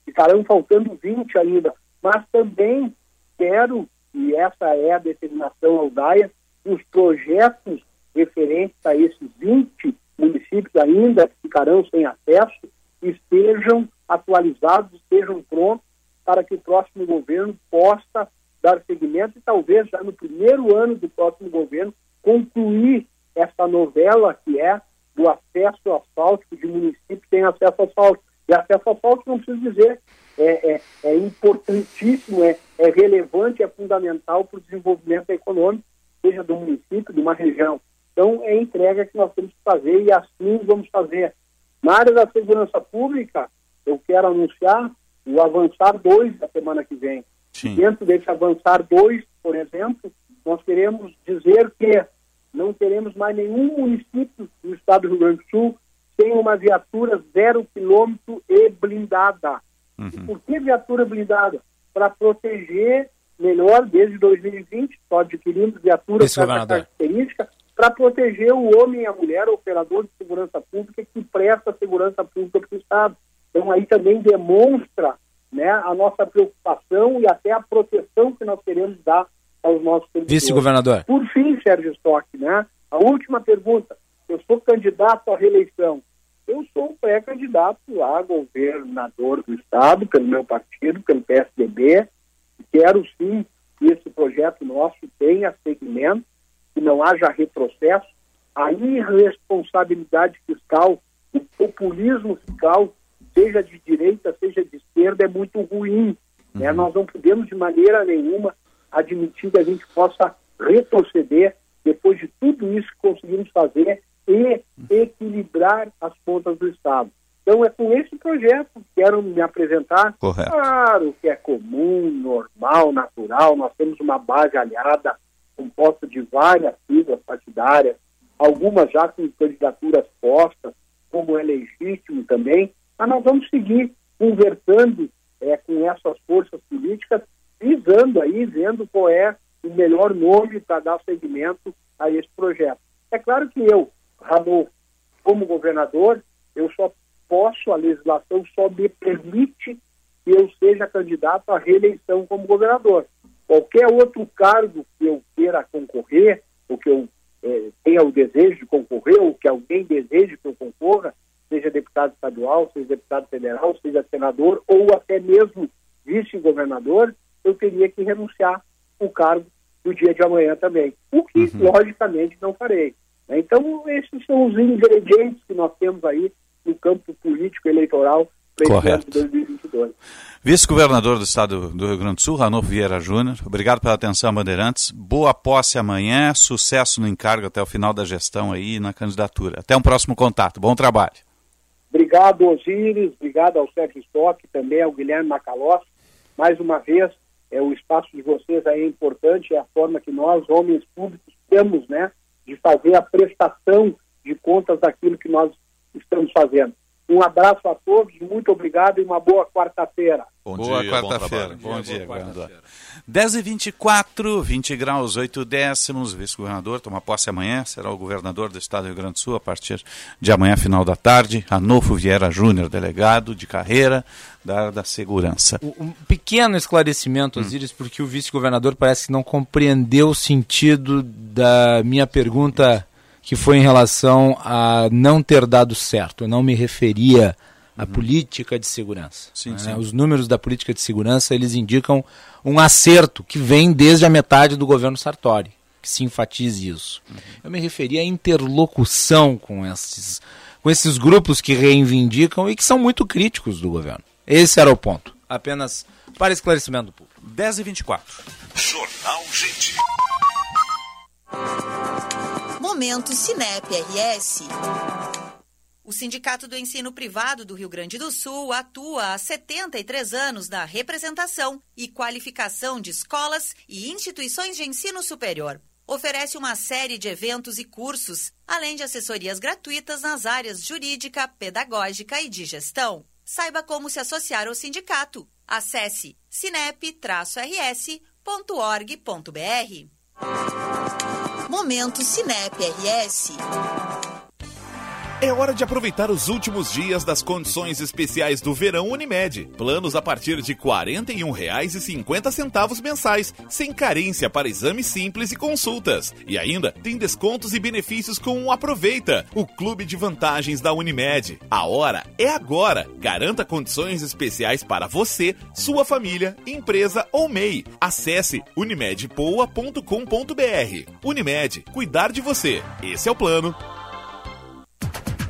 Ficarão faltando 20 ainda, mas também quero, e essa é a determinação aldaia, os projetos referentes a esses 20 municípios ainda que ficarão sem acesso estejam atualizados, estejam prontos para que o próximo governo possa dar seguimento e talvez já no primeiro ano do próximo governo concluir essa novela que é do acesso asfáltico, de município tem acesso asfáltico. E acesso asfáltico, não preciso dizer, é, é, é importantíssimo, é, é relevante, é fundamental para o desenvolvimento econômico, seja do município, de uma região. Então, é entrega que nós temos que fazer e assim vamos fazer. Na área da segurança pública, eu quero anunciar o Avançar 2 da semana que vem. Sim. Dentro desse Avançar 2, por exemplo, nós queremos dizer que não teremos mais nenhum município do estado do Rio Grande do Sul sem uma viatura zero quilômetro e blindada. Uhum. E por que viatura blindada? Para proteger melhor, desde 2020, só adquirimos viaturas com essa característica, para proteger o homem e a mulher, o operador de segurança pública que presta segurança pública para o Estado. Então aí também demonstra né, a nossa preocupação e até a proteção que nós queremos dar aos nossos servidores. Vice-governador. Por fim, Sérgio Stock, né, a última pergunta. Eu sou candidato à reeleição. Eu sou pré-candidato a governador do Estado, pelo meu partido, pelo PSDB. Quero sim que esse projeto nosso tenha segmento, que não haja retrocesso. A irresponsabilidade fiscal, o populismo fiscal seja de direita, seja de esquerda, é muito ruim. Né? Uhum. Nós não podemos, de maneira nenhuma, admitir que a gente possa retroceder depois de tudo isso que conseguimos fazer e equilibrar as contas do Estado. Então, é com esse projeto que quero me apresentar. Correto. Claro que é comum, normal, natural. Nós temos uma base aliada composta de várias siglas partidárias, algumas já com candidaturas postas, como é legítimo também, mas nós vamos seguir conversando é, com essas forças políticas, visando aí, vendo qual é o melhor nome para dar seguimento a esse projeto. É claro que eu, Ramon, como governador, eu só posso, a legislação só me permite que eu seja candidato à reeleição como governador. Qualquer outro cargo que eu queira concorrer, ou que eu é, tenha o desejo de concorrer, ou que alguém deseje que eu concorra, seja deputado estadual, seja deputado federal, seja senador ou até mesmo vice-governador, eu teria que renunciar o cargo no dia de amanhã também. O que, uhum. logicamente, não farei. Né? Então, esses são os ingredientes que nós temos aí no campo político eleitoral Correto. 2022. Vice-governador do Estado do Rio Grande do Sul, Ranolfo Vieira Júnior, obrigado pela atenção, Bandeirantes. Boa posse amanhã, sucesso no encargo até o final da gestão aí na candidatura. Até um próximo contato. Bom trabalho. Obrigado, Osíris, obrigado ao Sérgio Stock, também ao Guilherme Macalós. Mais uma vez, é, o espaço de vocês aí é importante, é a forma que nós, homens públicos, temos né, de fazer a prestação de contas daquilo que nós estamos fazendo. Um abraço a todos, muito obrigado e uma boa quarta-feira. Bom boa quarta-feira. Bom, bom, dia, governador. 10 e 24, 20 graus, 8 décimos. Vice-governador toma posse amanhã, será o governador do estado do Rio Grande do Sul a partir de amanhã, final da tarde. Anolfo Vieira Júnior, delegado de carreira da área da segurança. Um pequeno esclarecimento. Osiris, hum. porque o vice-governador parece que não compreendeu o sentido da minha pergunta que foi em relação a não ter dado certo. Eu não me referia à uhum. política de segurança. Sim, né? sim. Os números da política de segurança eles indicam um acerto que vem desde a metade do governo Sartori, que se enfatize isso. Uhum. Eu me referia à interlocução com esses, com esses grupos que reivindicam e que são muito críticos do governo. Esse era o ponto. Apenas para esclarecimento do público. 10 e 24. Jornal Gente. Momento Cinep RS. O Sindicato do Ensino Privado do Rio Grande do Sul atua há 73 anos na representação e qualificação de escolas e instituições de ensino superior. Oferece uma série de eventos e cursos, além de assessorias gratuitas nas áreas jurídica, pedagógica e de gestão. Saiba como se associar ao sindicato. Acesse sinep-rs.org.br. Momento Cinep RS. É hora de aproveitar os últimos dias das condições especiais do verão Unimed. Planos a partir de R$ 41,50 mensais, sem carência para exames simples e consultas. E ainda tem descontos e benefícios com o Aproveita, o clube de vantagens da Unimed. A hora é agora. Garanta condições especiais para você, sua família, empresa ou MEI. Acesse unimedpoa.com.br. Unimed, cuidar de você. Esse é o plano.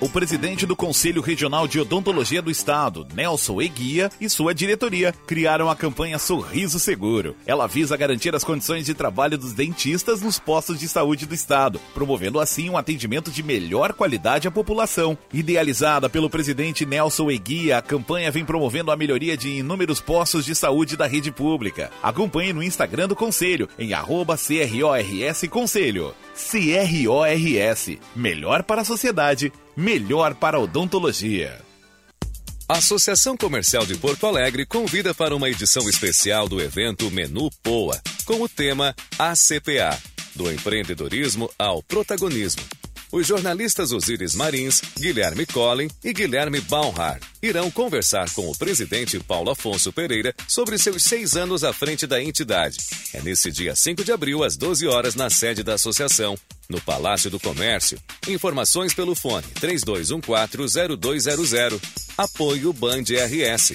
O presidente do Conselho Regional de Odontologia do Estado, Nelson Eguia, e sua diretoria criaram a campanha Sorriso Seguro. Ela visa garantir as condições de trabalho dos dentistas nos postos de saúde do Estado, promovendo assim um atendimento de melhor qualidade à população. Idealizada pelo presidente Nelson Eguia, a campanha vem promovendo a melhoria de inúmeros postos de saúde da rede pública. Acompanhe no Instagram do Conselho, em arroba CRORS Conselho. CRORS. Melhor para a sociedade, melhor para a odontologia. A Associação Comercial de Porto Alegre convida para uma edição especial do evento Menu Poa, com o tema ACPA do empreendedorismo ao protagonismo os jornalistas Osíris Marins, Guilherme Collin e Guilherme Baumhar irão conversar com o presidente Paulo Afonso Pereira sobre seus seis anos à frente da entidade. É nesse dia 5 de abril, às 12 horas, na sede da associação, no Palácio do Comércio. Informações pelo fone 32140200. Apoio Band RS.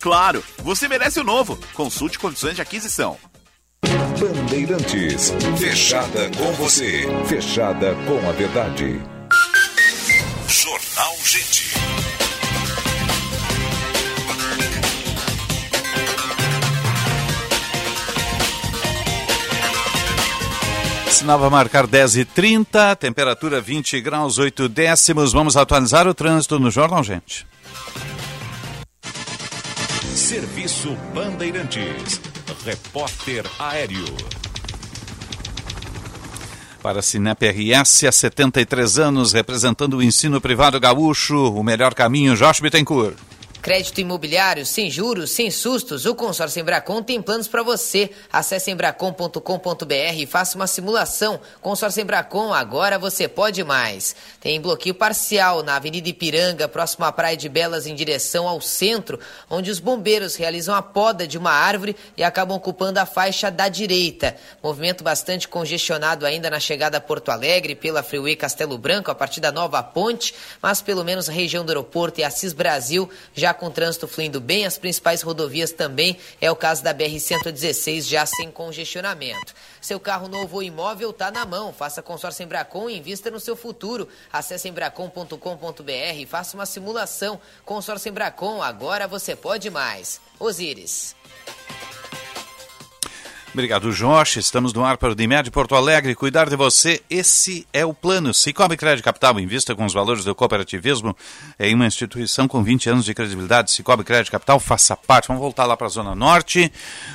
Claro, você merece o novo. Consulte condições de aquisição. Bandeirantes, fechada com você, fechada com a verdade. Jornal Gente. Sinal vai marcar 10 e 30 temperatura 20 graus 8 décimos. Vamos atualizar o trânsito no Jornal Gente. Serviço Bandeirantes. Repórter Aéreo. Para a Cinep RS, há 73 anos, representando o ensino privado gaúcho, o melhor caminho, Josh Bittencourt. Crédito imobiliário sem juros, sem sustos. O consórcio Embracon tem planos para você. Acesse embracon.com.br e faça uma simulação. Consórcio Embracon, agora você pode mais. Tem bloqueio parcial na Avenida Ipiranga, próximo à Praia de Belas, em direção ao centro, onde os bombeiros realizam a poda de uma árvore e acabam ocupando a faixa da direita. Movimento bastante congestionado ainda na chegada a Porto Alegre pela Freeway Castelo Branco, a partir da nova ponte, mas pelo menos a região do aeroporto e Assis Brasil já com o trânsito fluindo bem, as principais rodovias também, é o caso da BR-116, já sem congestionamento. Seu carro novo ou imóvel está na mão. Faça consórcio Embracon e invista no seu futuro. Acesse embracon.com.br e faça uma simulação. Consórcio Embracon, agora você pode mais. Osíris. Obrigado, Jorge. Estamos no ar para o Dimed Porto Alegre. Cuidar de você, esse é o plano. Cicobi Crédito Capital, invista com os valores do cooperativismo em uma instituição com 20 anos de credibilidade. Cicobi Crédito Capital, faça parte. Vamos voltar lá para a Zona Norte,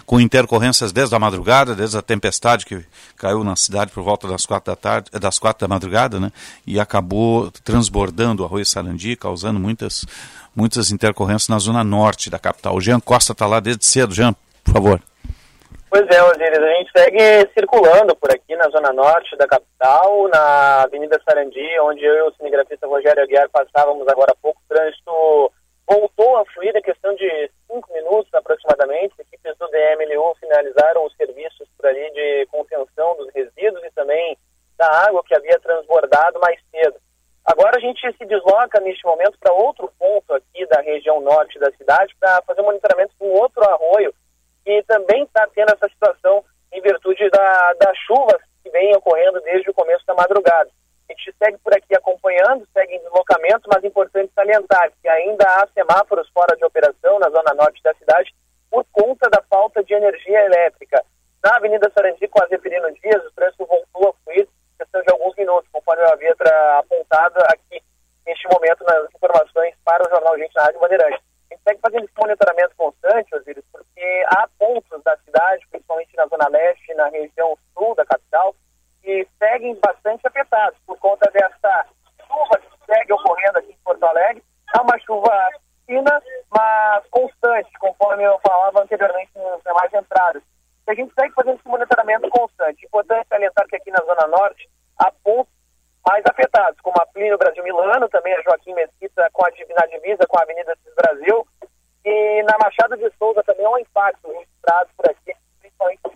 com intercorrências desde a madrugada, desde a tempestade que caiu na cidade por volta das quatro da tarde, das quatro da madrugada, né? E acabou transbordando o arroio Sarandi, causando muitas, muitas intercorrências na Zona Norte da capital. O Jean Costa está lá desde cedo. Jean, por favor. Pois é, Osiris, a gente segue circulando por aqui na zona norte da capital, na Avenida Sarandi, onde eu e o cinegrafista Rogério Aguiar passávamos agora há pouco. O trânsito voltou a fluir, a questão de cinco minutos aproximadamente. Equipes do DMLU finalizaram os serviços por ali de contenção dos resíduos e também da água que havia transbordado mais cedo. Agora a gente se desloca neste momento para outro ponto aqui da região norte da cidade para fazer um monitoramento com outro arroio que também está tendo essa situação em virtude da, das chuvas que vem ocorrendo desde o começo da madrugada. A gente segue por aqui acompanhando, segue em deslocamento, mas é importante salientar que ainda há semáforos fora de operação na zona norte da cidade por conta da falta de energia elétrica. Na Avenida Sarandi, com a Zeferino Dias, o trânsito voltou a fluir, questão de alguns minutos, conforme eu havia apontado aqui neste momento nas informações para o Jornal Gente na Rádio Bandeirantes gente segue fazendo esse monitoramento constante, Osiris, porque há pontos da cidade, principalmente na Zona Leste, na região sul da capital, que seguem bastante afetados por conta dessa chuva que segue ocorrendo aqui em Porto Alegre. É uma chuva fina, mas constante, conforme eu falava anteriormente nas demais entradas. E a gente segue fazendo esse monitoramento constante. Importante salientar que aqui na Zona Norte há pontos mais afetados, como a Plínio Brasil Milano, também a Joaquim Mesquita com a, na divisa com a Avenida Cis Brasil, e na Machado de Souza também há um impacto registrado por aqui, principalmente os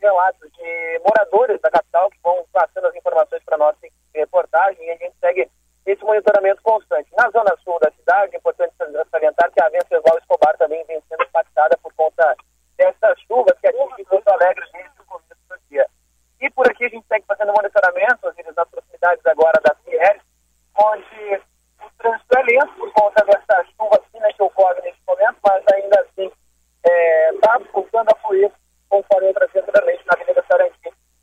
moradores da capital que vão passando as informações para nós em reportagem e a gente segue esse monitoramento constante. Na zona sul da cidade, é importante salientar que a Venceslau Escobar também vem sendo impactada por conta dessas chuvas que atingem Porto Alegre desde o começo do dia. E por aqui a gente segue fazendo monitoramento, nas proximidades agora da Fier, onde o trânsito é lento por conta dessa chuva fina que ocorre neste momento, mas ainda assim está é, tá voltando a fluir, conforme eu trazia anteriormente na Avenida Sarandi.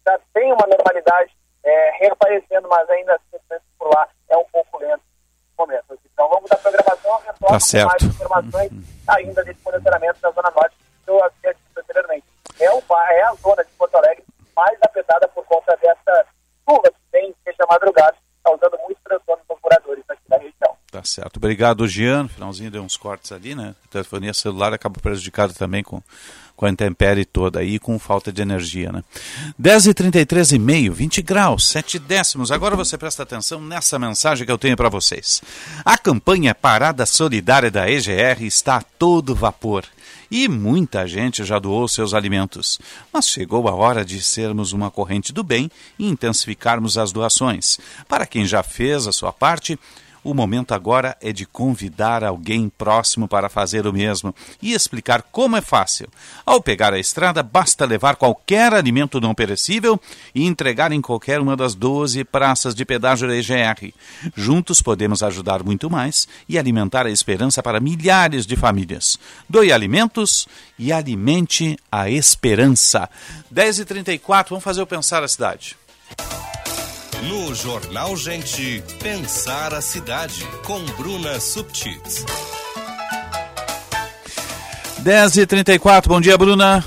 Já tem uma normalidade é, reaparecendo, mas ainda assim o trânsito por lá é um pouco lento nesse momento. Então, ao longo da programação, retorno tá certo. mais informações ainda desse monitoramento da Zona Norte que eu havia dito anteriormente. É, o, é a zona de Porto Alegre mais afetada por conta dessa chuva que vem desde a madrugada, causando muitos transtornos aos moradores aqui da região. Tá certo. Obrigado, Gian. Finalzinho deu uns cortes ali, né? A telefonia celular acaba prejudicada também com, com a intempérie toda aí com falta de energia, né? 10 e 33 e meio, 20 graus, 7 décimos. Agora você presta atenção nessa mensagem que eu tenho para vocês. A campanha Parada Solidária da EGR está a todo vapor e muita gente já doou seus alimentos. Mas chegou a hora de sermos uma corrente do bem e intensificarmos as doações. Para quem já fez a sua parte, o momento agora é de convidar alguém próximo para fazer o mesmo e explicar como é fácil. Ao pegar a estrada, basta levar qualquer alimento não perecível e entregar em qualquer uma das 12 praças de pedágio da EGR. Juntos podemos ajudar muito mais e alimentar a esperança para milhares de famílias. Doe alimentos e alimente a esperança. 10h34, vamos fazer o Pensar a Cidade. No Jornal Gente, Pensar a Cidade, com Bruna Subtits. 10 e 34 bom dia, Bruna.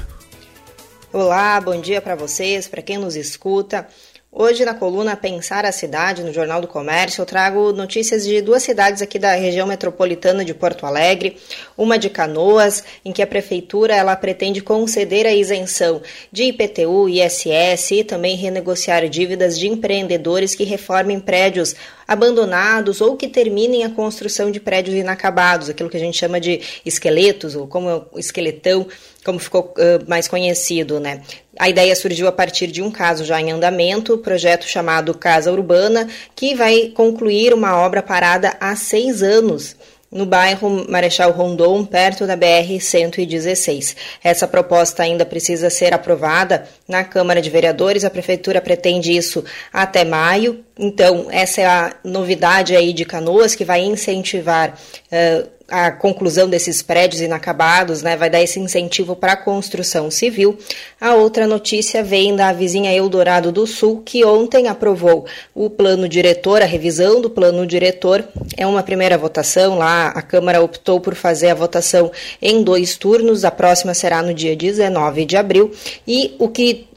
Olá, bom dia para vocês, para quem nos escuta. Hoje, na coluna Pensar a Cidade, no Jornal do Comércio, eu trago notícias de duas cidades aqui da região metropolitana de Porto Alegre. Uma de Canoas, em que a prefeitura ela pretende conceder a isenção de IPTU, ISS e também renegociar dívidas de empreendedores que reformem prédios abandonados ou que terminem a construção de prédios inacabados, aquilo que a gente chama de esqueletos, ou como esqueletão, como ficou uh, mais conhecido, né? A ideia surgiu a partir de um caso já em andamento, projeto chamado Casa Urbana, que vai concluir uma obra parada há seis anos no bairro Marechal Rondon, perto da BR-116. Essa proposta ainda precisa ser aprovada na Câmara de Vereadores. A Prefeitura pretende isso até maio. Então, essa é a novidade aí de Canoas, que vai incentivar uh, a conclusão desses prédios inacabados, né, vai dar esse incentivo para a construção civil. A outra notícia vem da vizinha Eldorado do Sul, que ontem aprovou o plano diretor, a revisão do plano diretor. É uma primeira votação lá, a Câmara optou por fazer a votação em dois turnos, a próxima será no dia 19 de abril. E o que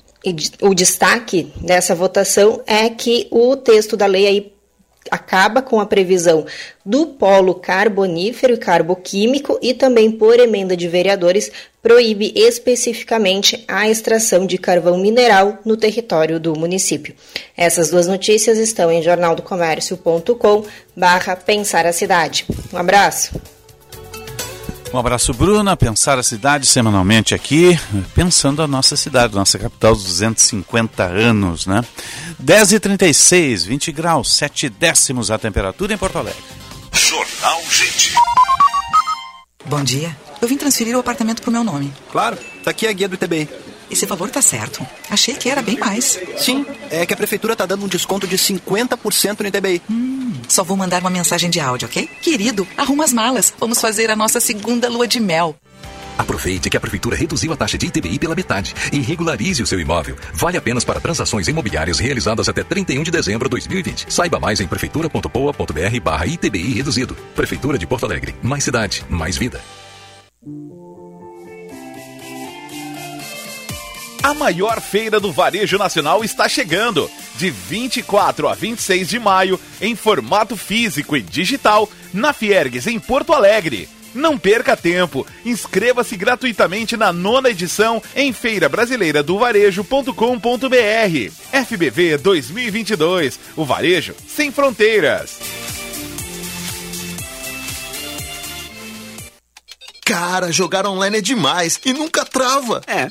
o destaque dessa votação é que o texto da lei aí acaba com a previsão do polo carbonífero e carboquímico e também, por emenda de vereadores, proíbe especificamente a extração de carvão mineral no território do município. Essas duas notícias estão em jornaldocomércio.com barra Pensar a Cidade. Um abraço. Um abraço, Bruna. Pensar a cidade semanalmente aqui, pensando a nossa cidade, nossa capital dos 250 anos, né? 10h36, 20 graus, 7 décimos a temperatura em Porto Alegre. Jornal Gente. Bom dia. Eu vim transferir o apartamento pro meu nome. Claro, tá aqui a guia do ITBI. Esse valor tá certo. Achei que era bem mais. Sim, é que a prefeitura tá dando um desconto de 50% no ITBI. Hum, só vou mandar uma mensagem de áudio, ok? Querido, arruma as malas. Vamos fazer a nossa segunda lua de mel. Aproveite que a Prefeitura reduziu a taxa de ITBI pela metade e regularize o seu imóvel. Vale apenas para transações imobiliárias realizadas até 31 de dezembro de 2020. Saiba mais em prefeitura.poa.br barra ITBI reduzido. Prefeitura de Porto Alegre. Mais cidade, mais vida. A maior feira do varejo nacional está chegando, de 24 a 26 de maio, em formato físico e digital, na Fiergues, em Porto Alegre. Não perca tempo, inscreva-se gratuitamente na nona edição em feirabrasileiradovarejo.com.br. FBV 2022, o varejo sem fronteiras. Cara, jogar online é demais e nunca trava. É.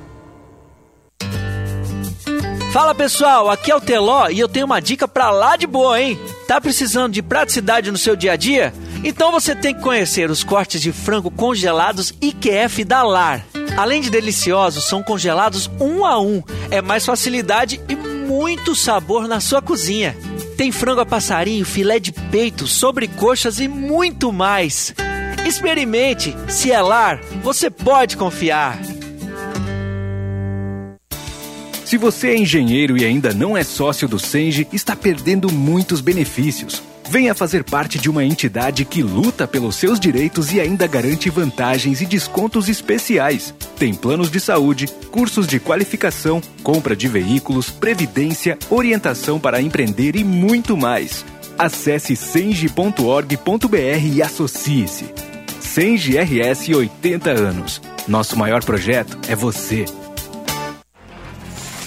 Fala pessoal, aqui é o Teló e eu tenho uma dica pra lá de boa, hein? Tá precisando de praticidade no seu dia a dia? Então você tem que conhecer os cortes de frango congelados IQF da Lar. Além de deliciosos, são congelados um a um. É mais facilidade e muito sabor na sua cozinha. Tem frango a passarinho, filé de peito, sobrecoxas e muito mais. Experimente, se é lar, você pode confiar. Se você é engenheiro e ainda não é sócio do Senge, está perdendo muitos benefícios. Venha fazer parte de uma entidade que luta pelos seus direitos e ainda garante vantagens e descontos especiais. Tem planos de saúde, cursos de qualificação, compra de veículos, previdência, orientação para empreender e muito mais. Acesse senge.org.br e associe-se. Senge RS 80 anos. Nosso maior projeto é você.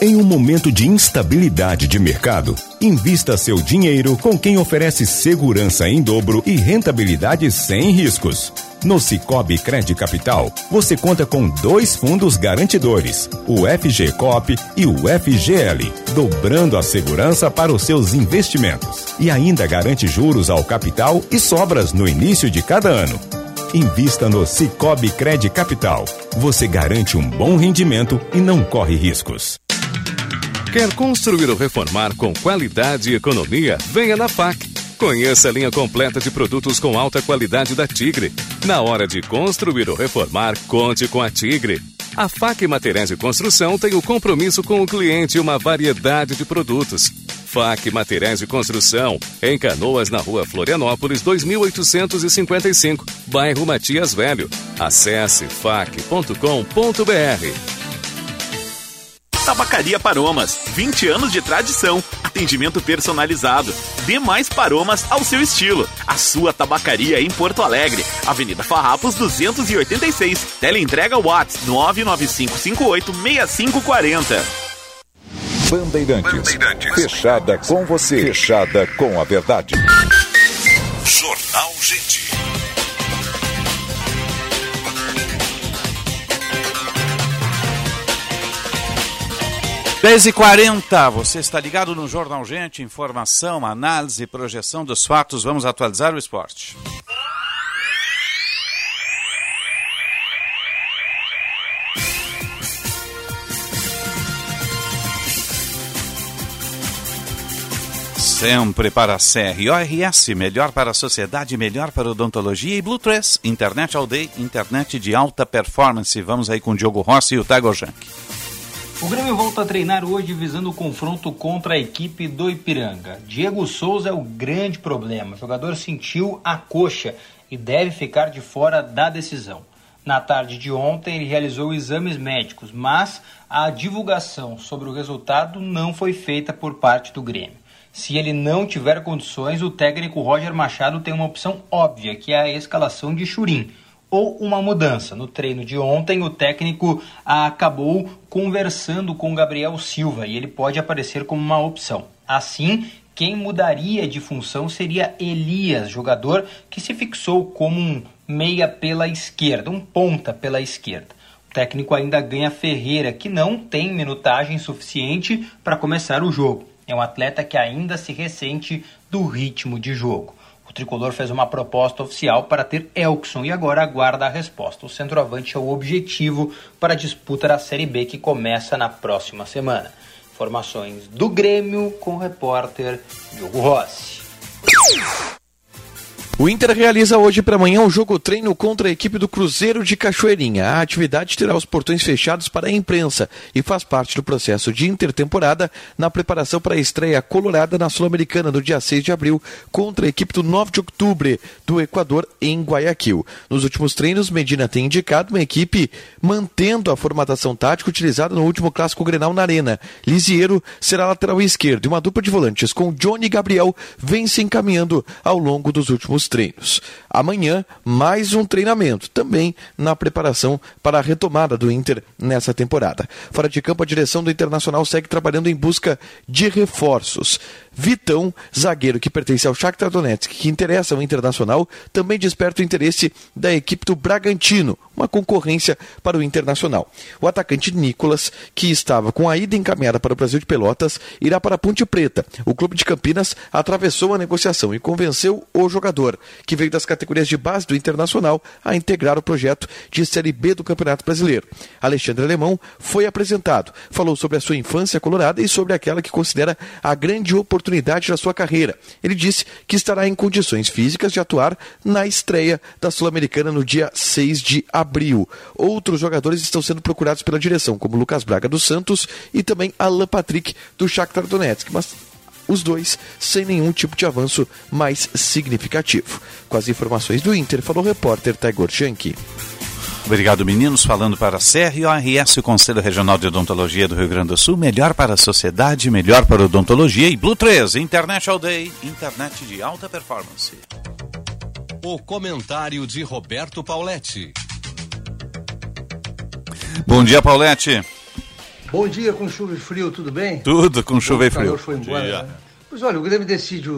Em um momento de instabilidade de mercado, invista seu dinheiro com quem oferece segurança em dobro e rentabilidade sem riscos. No Cicobi Cred Capital, você conta com dois fundos garantidores, o FGCOP e o FGL, dobrando a segurança para os seus investimentos. E ainda garante juros ao capital e sobras no início de cada ano. Invista no Cicobi Cred Capital. Você garante um bom rendimento e não corre riscos. Quer construir ou reformar com qualidade e economia? Venha na FAC. Conheça a linha completa de produtos com alta qualidade da Tigre. Na hora de construir ou reformar, conte com a Tigre. A FAC Materiais de Construção tem o compromisso com o cliente e uma variedade de produtos. FAC Materiais de Construção, em Canoas, na rua Florianópolis, 2855, bairro Matias Velho. Acesse fac.com.br. Tabacaria Paromas, 20 anos de tradição, atendimento personalizado. Dê mais paromas ao seu estilo. A sua tabacaria em Porto Alegre, Avenida Farrapos 286. Teleentrega Watts 995586540. Bandeirantes. Bandeirantes. Fechada com você. Fechada com a verdade. Jornal Gente. 10h40, você está ligado no Jornal Gente, informação, análise, projeção dos fatos. Vamos atualizar o esporte. Sempre para a CRORS, melhor para a sociedade, melhor para a odontologia e Blue 3, internet all day, internet de alta performance. Vamos aí com o Diogo Rossi e o Tago Jank. O Grêmio volta a treinar hoje visando o confronto contra a equipe do Ipiranga. Diego Souza é o grande problema. O jogador sentiu a coxa e deve ficar de fora da decisão. Na tarde de ontem, ele realizou exames médicos, mas a divulgação sobre o resultado não foi feita por parte do Grêmio. Se ele não tiver condições, o técnico Roger Machado tem uma opção óbvia, que é a escalação de Churim ou uma mudança. No treino de ontem, o técnico acabou conversando com Gabriel Silva e ele pode aparecer como uma opção. Assim, quem mudaria de função seria Elias, jogador que se fixou como um meia pela esquerda, um ponta pela esquerda. O técnico ainda ganha Ferreira, que não tem minutagem suficiente para começar o jogo. É um atleta que ainda se ressente do ritmo de jogo. Tricolor fez uma proposta oficial para ter Elkson e agora aguarda a resposta. O centroavante é o objetivo para a disputa da Série B que começa na próxima semana. Informações do Grêmio com o repórter Diogo Rossi. O Inter realiza hoje para amanhã um jogo treino contra a equipe do Cruzeiro de Cachoeirinha. A atividade terá os portões fechados para a imprensa e faz parte do processo de intertemporada na preparação para a estreia colorada na Sul-Americana no dia 6 de abril contra a equipe do 9 de outubro do Equador em Guayaquil. Nos últimos treinos, Medina tem indicado uma equipe mantendo a formatação tática utilizada no último clássico Grenal na Arena. Lisiero será lateral esquerdo e uma dupla de volantes com Johnny e Gabriel vem se encaminhando ao longo dos últimos treinos. Amanhã, mais um treinamento, também na preparação para a retomada do Inter nessa temporada. Fora de campo, a direção do Internacional segue trabalhando em busca de reforços. Vitão, zagueiro que pertence ao Shakhtar Donetsk, que interessa ao Internacional, também desperta o interesse da equipe do Bragantino, uma concorrência para o Internacional. O atacante Nicolas, que estava com a ida encaminhada para o Brasil de Pelotas, irá para a Ponte Preta. O clube de Campinas atravessou a negociação e convenceu o jogador, que veio das categorias de base do Internacional, a integrar o projeto de Série B do Campeonato Brasileiro. Alexandre Alemão foi apresentado, falou sobre a sua infância colorada e sobre aquela que considera a grande oportunidade oportunidade da sua carreira. Ele disse que estará em condições físicas de atuar na estreia da Sul-Americana no dia 6 de abril. Outros jogadores estão sendo procurados pela direção, como Lucas Braga do Santos e também Alan Patrick do Shakhtar Donetsk, mas os dois sem nenhum tipo de avanço mais significativo. Com as informações do Inter, falou o repórter Taigor Shank. Obrigado, meninos. Falando para a CRORS, o Conselho Regional de Odontologia do Rio Grande do Sul. Melhor para a sociedade, melhor para a odontologia. E Blue 3, Internet All Day, internet de alta performance. O comentário de Roberto Pauletti. Bom dia, Pauletti. Bom dia com chuva e frio, tudo bem? Tudo com chuva e frio. Foi embora, né? Pois olha, o Grêmio decide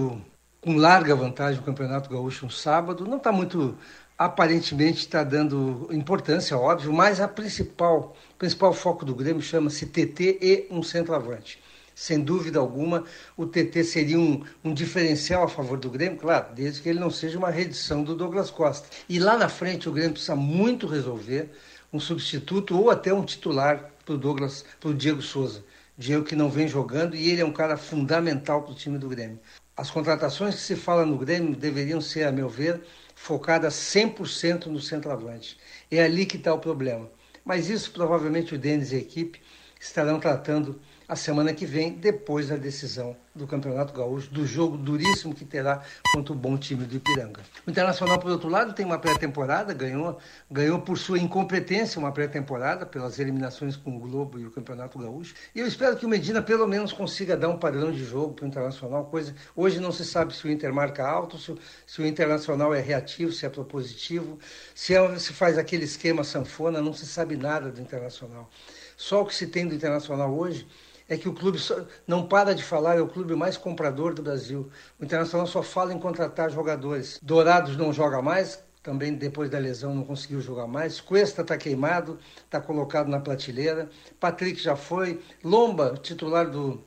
com larga vantagem o Campeonato Gaúcho um sábado. Não está muito aparentemente está dando importância, óbvio, mas a principal, principal foco do Grêmio chama-se TT e um centroavante. Sem dúvida alguma, o TT seria um, um diferencial a favor do Grêmio, claro, desde que ele não seja uma reedição do Douglas Costa. E lá na frente o Grêmio precisa muito resolver um substituto ou até um titular para o Douglas, para o Diego Souza. Diego que não vem jogando e ele é um cara fundamental para o time do Grêmio. As contratações que se fala no Grêmio deveriam ser, a meu ver, focada 100% no centroavante. É ali que está o problema. Mas isso provavelmente o Denis e a equipe estarão tratando a semana que vem, depois da decisão do Campeonato Gaúcho, do jogo duríssimo que terá contra o bom time do Ipiranga. O Internacional, por outro lado, tem uma pré-temporada, ganhou, ganhou por sua incompetência uma pré-temporada, pelas eliminações com o Globo e o Campeonato Gaúcho. E eu espero que o Medina pelo menos consiga dar um padrão de jogo para o Internacional, coisa. Hoje não se sabe se o Inter marca alto, se, se o Internacional é reativo, se é propositivo, se, é, se faz aquele esquema sanfona, não se sabe nada do Internacional. Só o que se tem do Internacional hoje é que o clube não para de falar, é o clube mais comprador do Brasil. O Internacional só fala em contratar jogadores. Dourados não joga mais, também depois da lesão não conseguiu jogar mais. Cuesta está queimado, está colocado na prateleira. Patrick já foi. Lomba, titular do,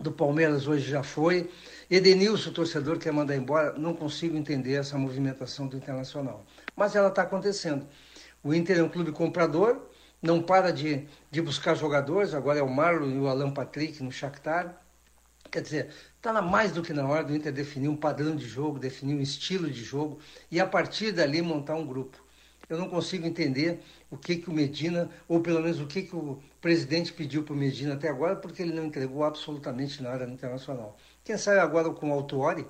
do Palmeiras, hoje já foi. Edenilson, torcedor, quer mandar embora. Não consigo entender essa movimentação do Internacional. Mas ela está acontecendo. O Inter é um clube comprador, não para de, de buscar jogadores, agora é o Marlon e o Alan Patrick no Shakhtar. Quer dizer, está mais do que na hora do Inter definir um padrão de jogo, definir um estilo de jogo e a partir dali montar um grupo. Eu não consigo entender o que, que o Medina, ou pelo menos o que, que o presidente pediu para o Medina até agora, porque ele não entregou absolutamente nada no Internacional. Quem sabe agora com o Autuori,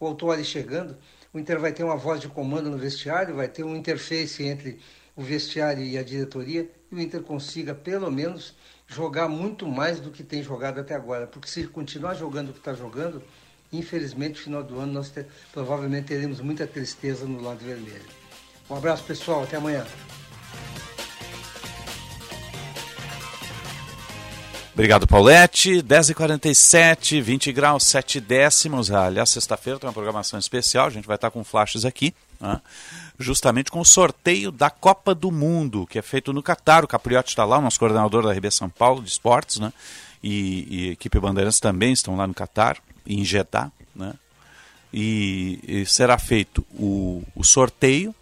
o Autuori chegando, o Inter vai ter uma voz de comando no vestiário, vai ter um interface entre o vestiário e a diretoria o Inter consiga, pelo menos, jogar muito mais do que tem jogado até agora. Porque se continuar jogando o que está jogando, infelizmente, no final do ano, nós provavelmente teremos muita tristeza no lado vermelho. Um abraço, pessoal. Até amanhã. Obrigado, Paulette. 10h47, 20 graus, 7 décimos. Aliás, sexta-feira tem uma programação especial. A gente vai estar com flashes aqui. Né? Justamente com o sorteio da Copa do Mundo, que é feito no Catar. O Capriotti está lá, o nosso coordenador da RB São Paulo de esportes, né? E, e equipe Bandeirantes também estão lá no Catar, em Jeddah, né? E, e será feito o, o sorteio.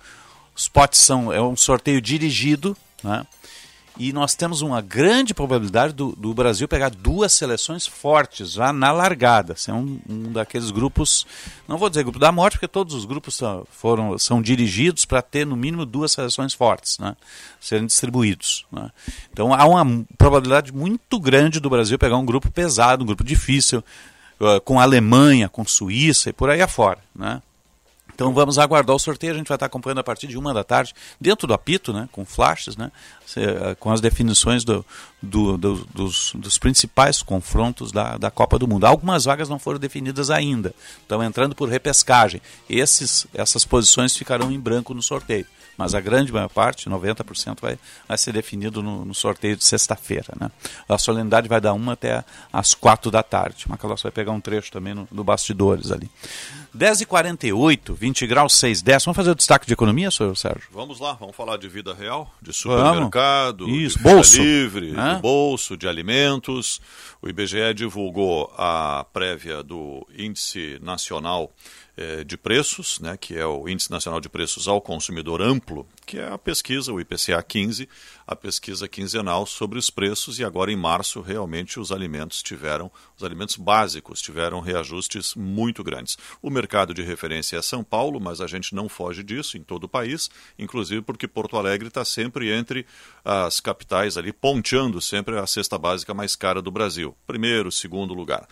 Os potes são é um sorteio dirigido, né? E nós temos uma grande probabilidade do, do Brasil pegar duas seleções fortes já na largada. Ser um, um daqueles grupos, não vou dizer grupo da morte, porque todos os grupos são, foram, são dirigidos para ter no mínimo duas seleções fortes, né? serem distribuídos. Né? Então há uma probabilidade muito grande do Brasil pegar um grupo pesado, um grupo difícil, uh, com Alemanha, com Suíça e por aí afora. Né? Então vamos aguardar o sorteio, a gente vai estar acompanhando a partir de uma da tarde, dentro do apito, né, com flashes, né, eh, com as definições do, do, do, dos, dos, principais confrontos da, da Copa do Mundo. Algumas vagas não foram definidas ainda, estão entrando por repescagem. Esses, essas posições ficarão em branco no sorteio mas a grande maior parte, 90%, vai, vai ser definido no, no sorteio de sexta-feira. Né? A solenidade vai dar uma até às quatro da tarde. O Macalós vai pegar um trecho também no, bastidores ali. 10h48, 20 graus, 6 10. Vamos fazer o destaque de economia, senhor Sérgio? Vamos lá, vamos falar de vida real, de supermercado, Isso, de bolso. livre, de bolso, de alimentos. O IBGE divulgou a prévia do Índice Nacional de preços, né, que é o Índice Nacional de Preços ao Consumidor Amplo, que é a pesquisa, o IPCA 15, a pesquisa quinzenal sobre os preços, e agora em março realmente os alimentos tiveram, os alimentos básicos tiveram reajustes muito grandes. O mercado de referência é São Paulo, mas a gente não foge disso em todo o país, inclusive porque Porto Alegre está sempre entre as capitais ali, ponteando sempre a cesta básica mais cara do Brasil. Primeiro, segundo lugar.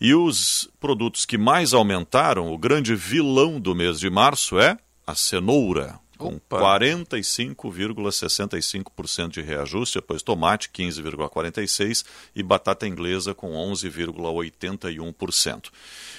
E os produtos que mais aumentaram, o grande vilão do mês de março é a cenoura, com 45,65% de reajuste, depois tomate 15,46% e batata inglesa com 11,81%.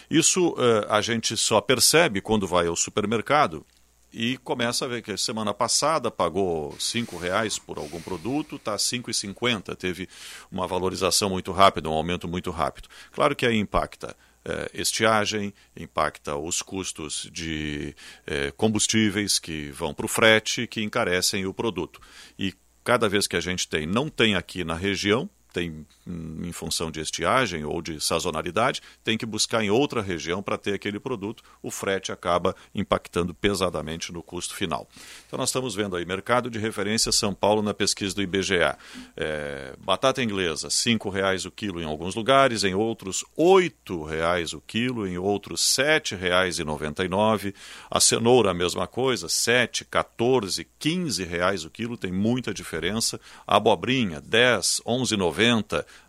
Isso eh, a gente só percebe quando vai ao supermercado e começa a ver que semana passada pagou cinco reais por algum produto, está cinco e cinquenta, teve uma valorização muito rápida, um aumento muito rápido. Claro que aí impacta é, estiagem, impacta os custos de é, combustíveis que vão para o frete, que encarecem o produto. E cada vez que a gente tem, não tem aqui na região, tem hum, em função de estiagem ou de sazonalidade, tem que buscar em outra região para ter aquele produto, o frete acaba impactando pesadamente no custo final. Então nós estamos vendo aí mercado de referência São Paulo na pesquisa do IBGE. É, batata inglesa, R$ reais o quilo em alguns lugares, em outros R$ reais o quilo, em outros R$ 7,99. A cenoura a mesma coisa, 7, 14, 15 reais o quilo, tem muita diferença. A abobrinha, 10, 11,90,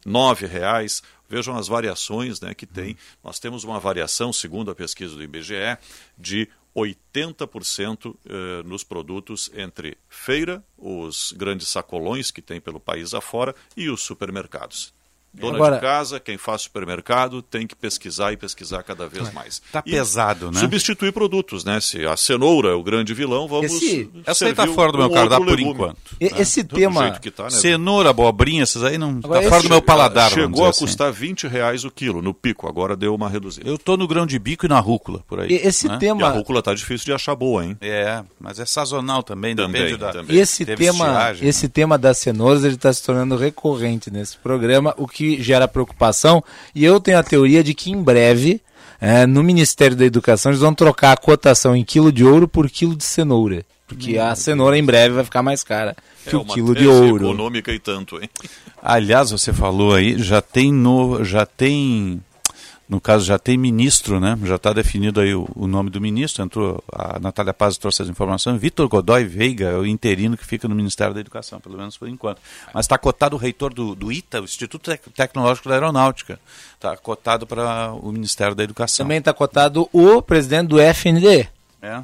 9 reais. Vejam as variações né, que tem. Nós temos uma variação, segundo a pesquisa do IBGE, de 80% eh, nos produtos entre feira, os grandes sacolões que tem pelo país afora e os supermercados. Dona Agora, de casa, quem faz supermercado, tem que pesquisar e pesquisar cada vez mais. Está pesado, né? Substituir produtos, né? Se a cenoura é o grande vilão, vamos. Esse, essa aí está fora do meu cardápio por enquanto. E, né? Esse do tema. Tá, né? Cenoura, abobrinha, essas aí não. Está fora do meu paladar. Chegou a assim. custar 20 reais o quilo no pico, agora deu uma reduzida. Eu estou no grão de bico e na rúcula, por aí. E esse né? tema. E a rúcula está difícil de achar boa, hein? É, mas é sazonal também, também depende da. Também. E esse tema, esse né? tema das cenouras, ele está se tornando recorrente nesse programa, o que gera preocupação e eu tenho a teoria de que em breve, é, no Ministério da Educação, eles vão trocar a cotação em quilo de ouro por quilo de cenoura. Porque a cenoura em breve vai ficar mais cara que é o quilo de ouro. econômica e tanto, hein? Aliás, você falou aí, já tem no, já tem no caso já tem ministro, né? Já está definido aí o, o, nome do ministro. Entrou a Natália Paz trouxe as informações. Vitor Godoy Veiga é o interino que fica no Ministério da Educação, pelo menos por enquanto. Mas está cotado o reitor do, do ITA, o Instituto Tecnológico da Aeronáutica. Está cotado para o Ministério da Educação. Também está cotado o presidente do FND. É.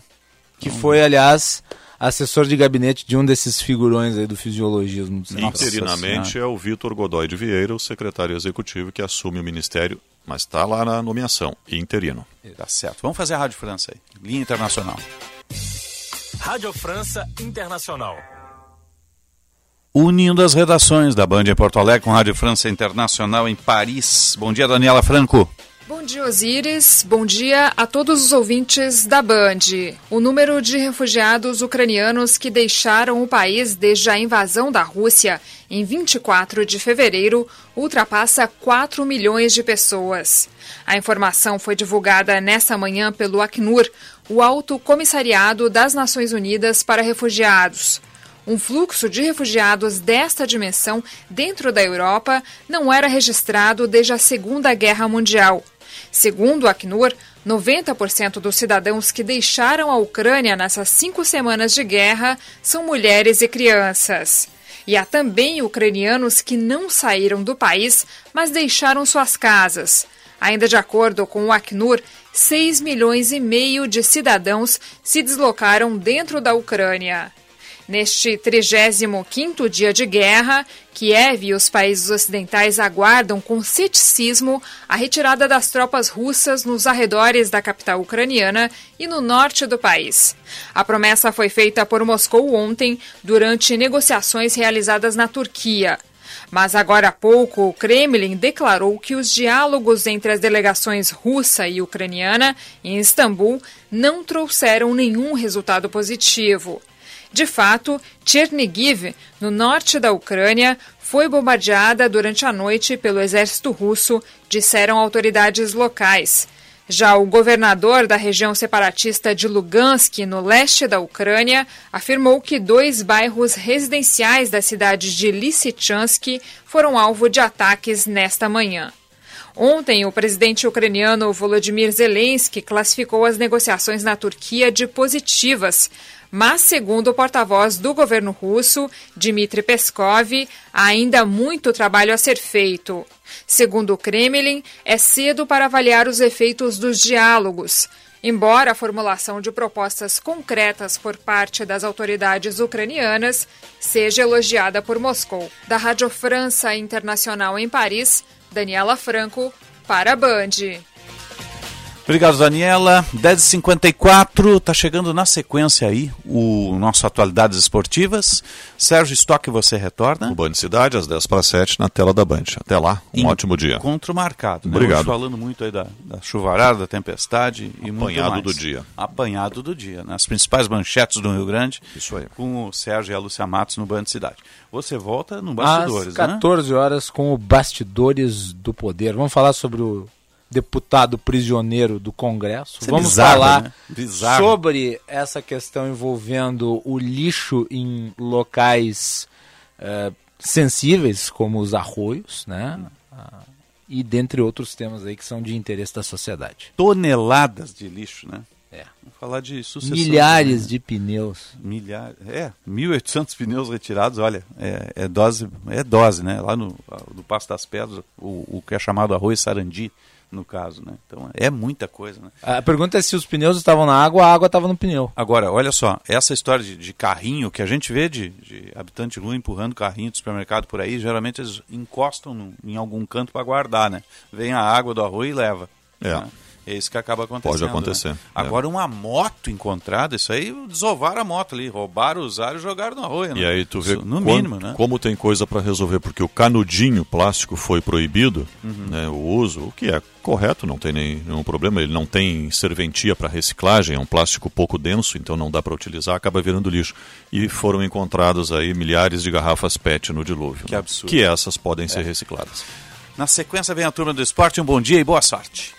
Que então, foi, aliás, assessor de gabinete de um desses figurões aí do fisiologismo. Interinamente é o Vitor Godoy de Vieira, o secretário executivo que assume o ministério mas está lá na nomeação, interino. Tá certo. Vamos fazer a Rádio França aí, linha internacional. Rádio França Internacional. Unindo as redações da Band em Porto Alegre com Rádio França Internacional em Paris. Bom dia, Daniela Franco. Bom dia, Osíris. Bom dia a todos os ouvintes da Band. O número de refugiados ucranianos que deixaram o país desde a invasão da Rússia em 24 de fevereiro ultrapassa 4 milhões de pessoas. A informação foi divulgada nesta manhã pelo Acnur, o Alto Comissariado das Nações Unidas para Refugiados. Um fluxo de refugiados desta dimensão dentro da Europa não era registrado desde a Segunda Guerra Mundial. Segundo o Acnur, 90% dos cidadãos que deixaram a Ucrânia nessas cinco semanas de guerra são mulheres e crianças. E há também ucranianos que não saíram do país, mas deixaram suas casas. Ainda de acordo com o Acnur, 6 milhões e meio de cidadãos se deslocaram dentro da Ucrânia. Neste 35º dia de guerra, Kiev e os países ocidentais aguardam com ceticismo a retirada das tropas russas nos arredores da capital ucraniana e no norte do país. A promessa foi feita por Moscou ontem, durante negociações realizadas na Turquia. Mas agora há pouco, o Kremlin declarou que os diálogos entre as delegações russa e ucraniana em Istambul não trouxeram nenhum resultado positivo. De fato, Chernigiv, no norte da Ucrânia, foi bombardeada durante a noite pelo exército russo, disseram autoridades locais. Já o governador da região separatista de Lugansk, no leste da Ucrânia, afirmou que dois bairros residenciais da cidade de Lysychansk foram alvo de ataques nesta manhã. Ontem, o presidente ucraniano Volodymyr Zelensky classificou as negociações na Turquia de positivas, mas, segundo o porta-voz do governo russo, Dmitry Peskov, há ainda muito trabalho a ser feito. Segundo o Kremlin, é cedo para avaliar os efeitos dos diálogos. Embora a formulação de propostas concretas por parte das autoridades ucranianas seja elogiada por Moscou. Da Rádio França Internacional em Paris, Daniela Franco, para a Band. Obrigado, Daniela. 10h54, tá chegando na sequência aí o nosso Atualidades Esportivas. Sérgio Stock, você retorna? O Band Cidade, às 10 para 7, na tela da Band. Até lá, um ótimo dia. Encontro marcado. Né? Obrigado. Hoje falando muito aí da, da chuvarada, da tempestade e muito Apanhado mais. do dia. Apanhado do dia. Né? As principais manchetes do Rio Grande. Isso aí. Com o Sérgio e a Lúcia Matos no Band Cidade. Você volta no Às Bastidores, né? 14 horas com o Bastidores do Poder. Vamos falar sobre o deputado prisioneiro do Congresso. Isso é Vamos bizarro, falar né? Sobre essa questão envolvendo o lixo em locais eh, sensíveis, como os arroios, né? Ah, e dentre outros temas aí que são de interesse da sociedade. Toneladas de lixo, né? É. Vamos falar de sucessão. Milhares de pneus. Milhares, é, 1.800 pneus retirados, olha, é, é dose, é dose, né? Lá no, no Passo das Pedras, o, o que é chamado arroz sarandi, no caso, né? Então é muita coisa, né? A pergunta é se os pneus estavam na água, a água estava no pneu. Agora, olha só, essa história de, de carrinho que a gente vê de, de habitante rua empurrando carrinho do supermercado por aí, geralmente eles encostam no- em algum canto para guardar, né? Vem a água do arroz e leva. É. né? É isso que acaba acontecendo. Pode acontecer, né? é. Agora, uma moto encontrada, isso aí desovaram a moto ali, roubaram, usaram e jogaram no arroz. E né? aí tu vê Isso, no quan- mínimo, né? como tem coisa para resolver, porque o canudinho plástico foi proibido, Uhum. né, o uso, o que é correto, não tem nenhum problema, ele não tem serventia para reciclagem, é um plástico pouco denso, então não dá para utilizar, acaba virando lixo. E foram encontrados aí milhares de garrafas PET no dilúvio. Que né, absurdo. Que essas podem ser recicladas. Na sequência vem a turma do esporte. Um bom dia e boa sorte.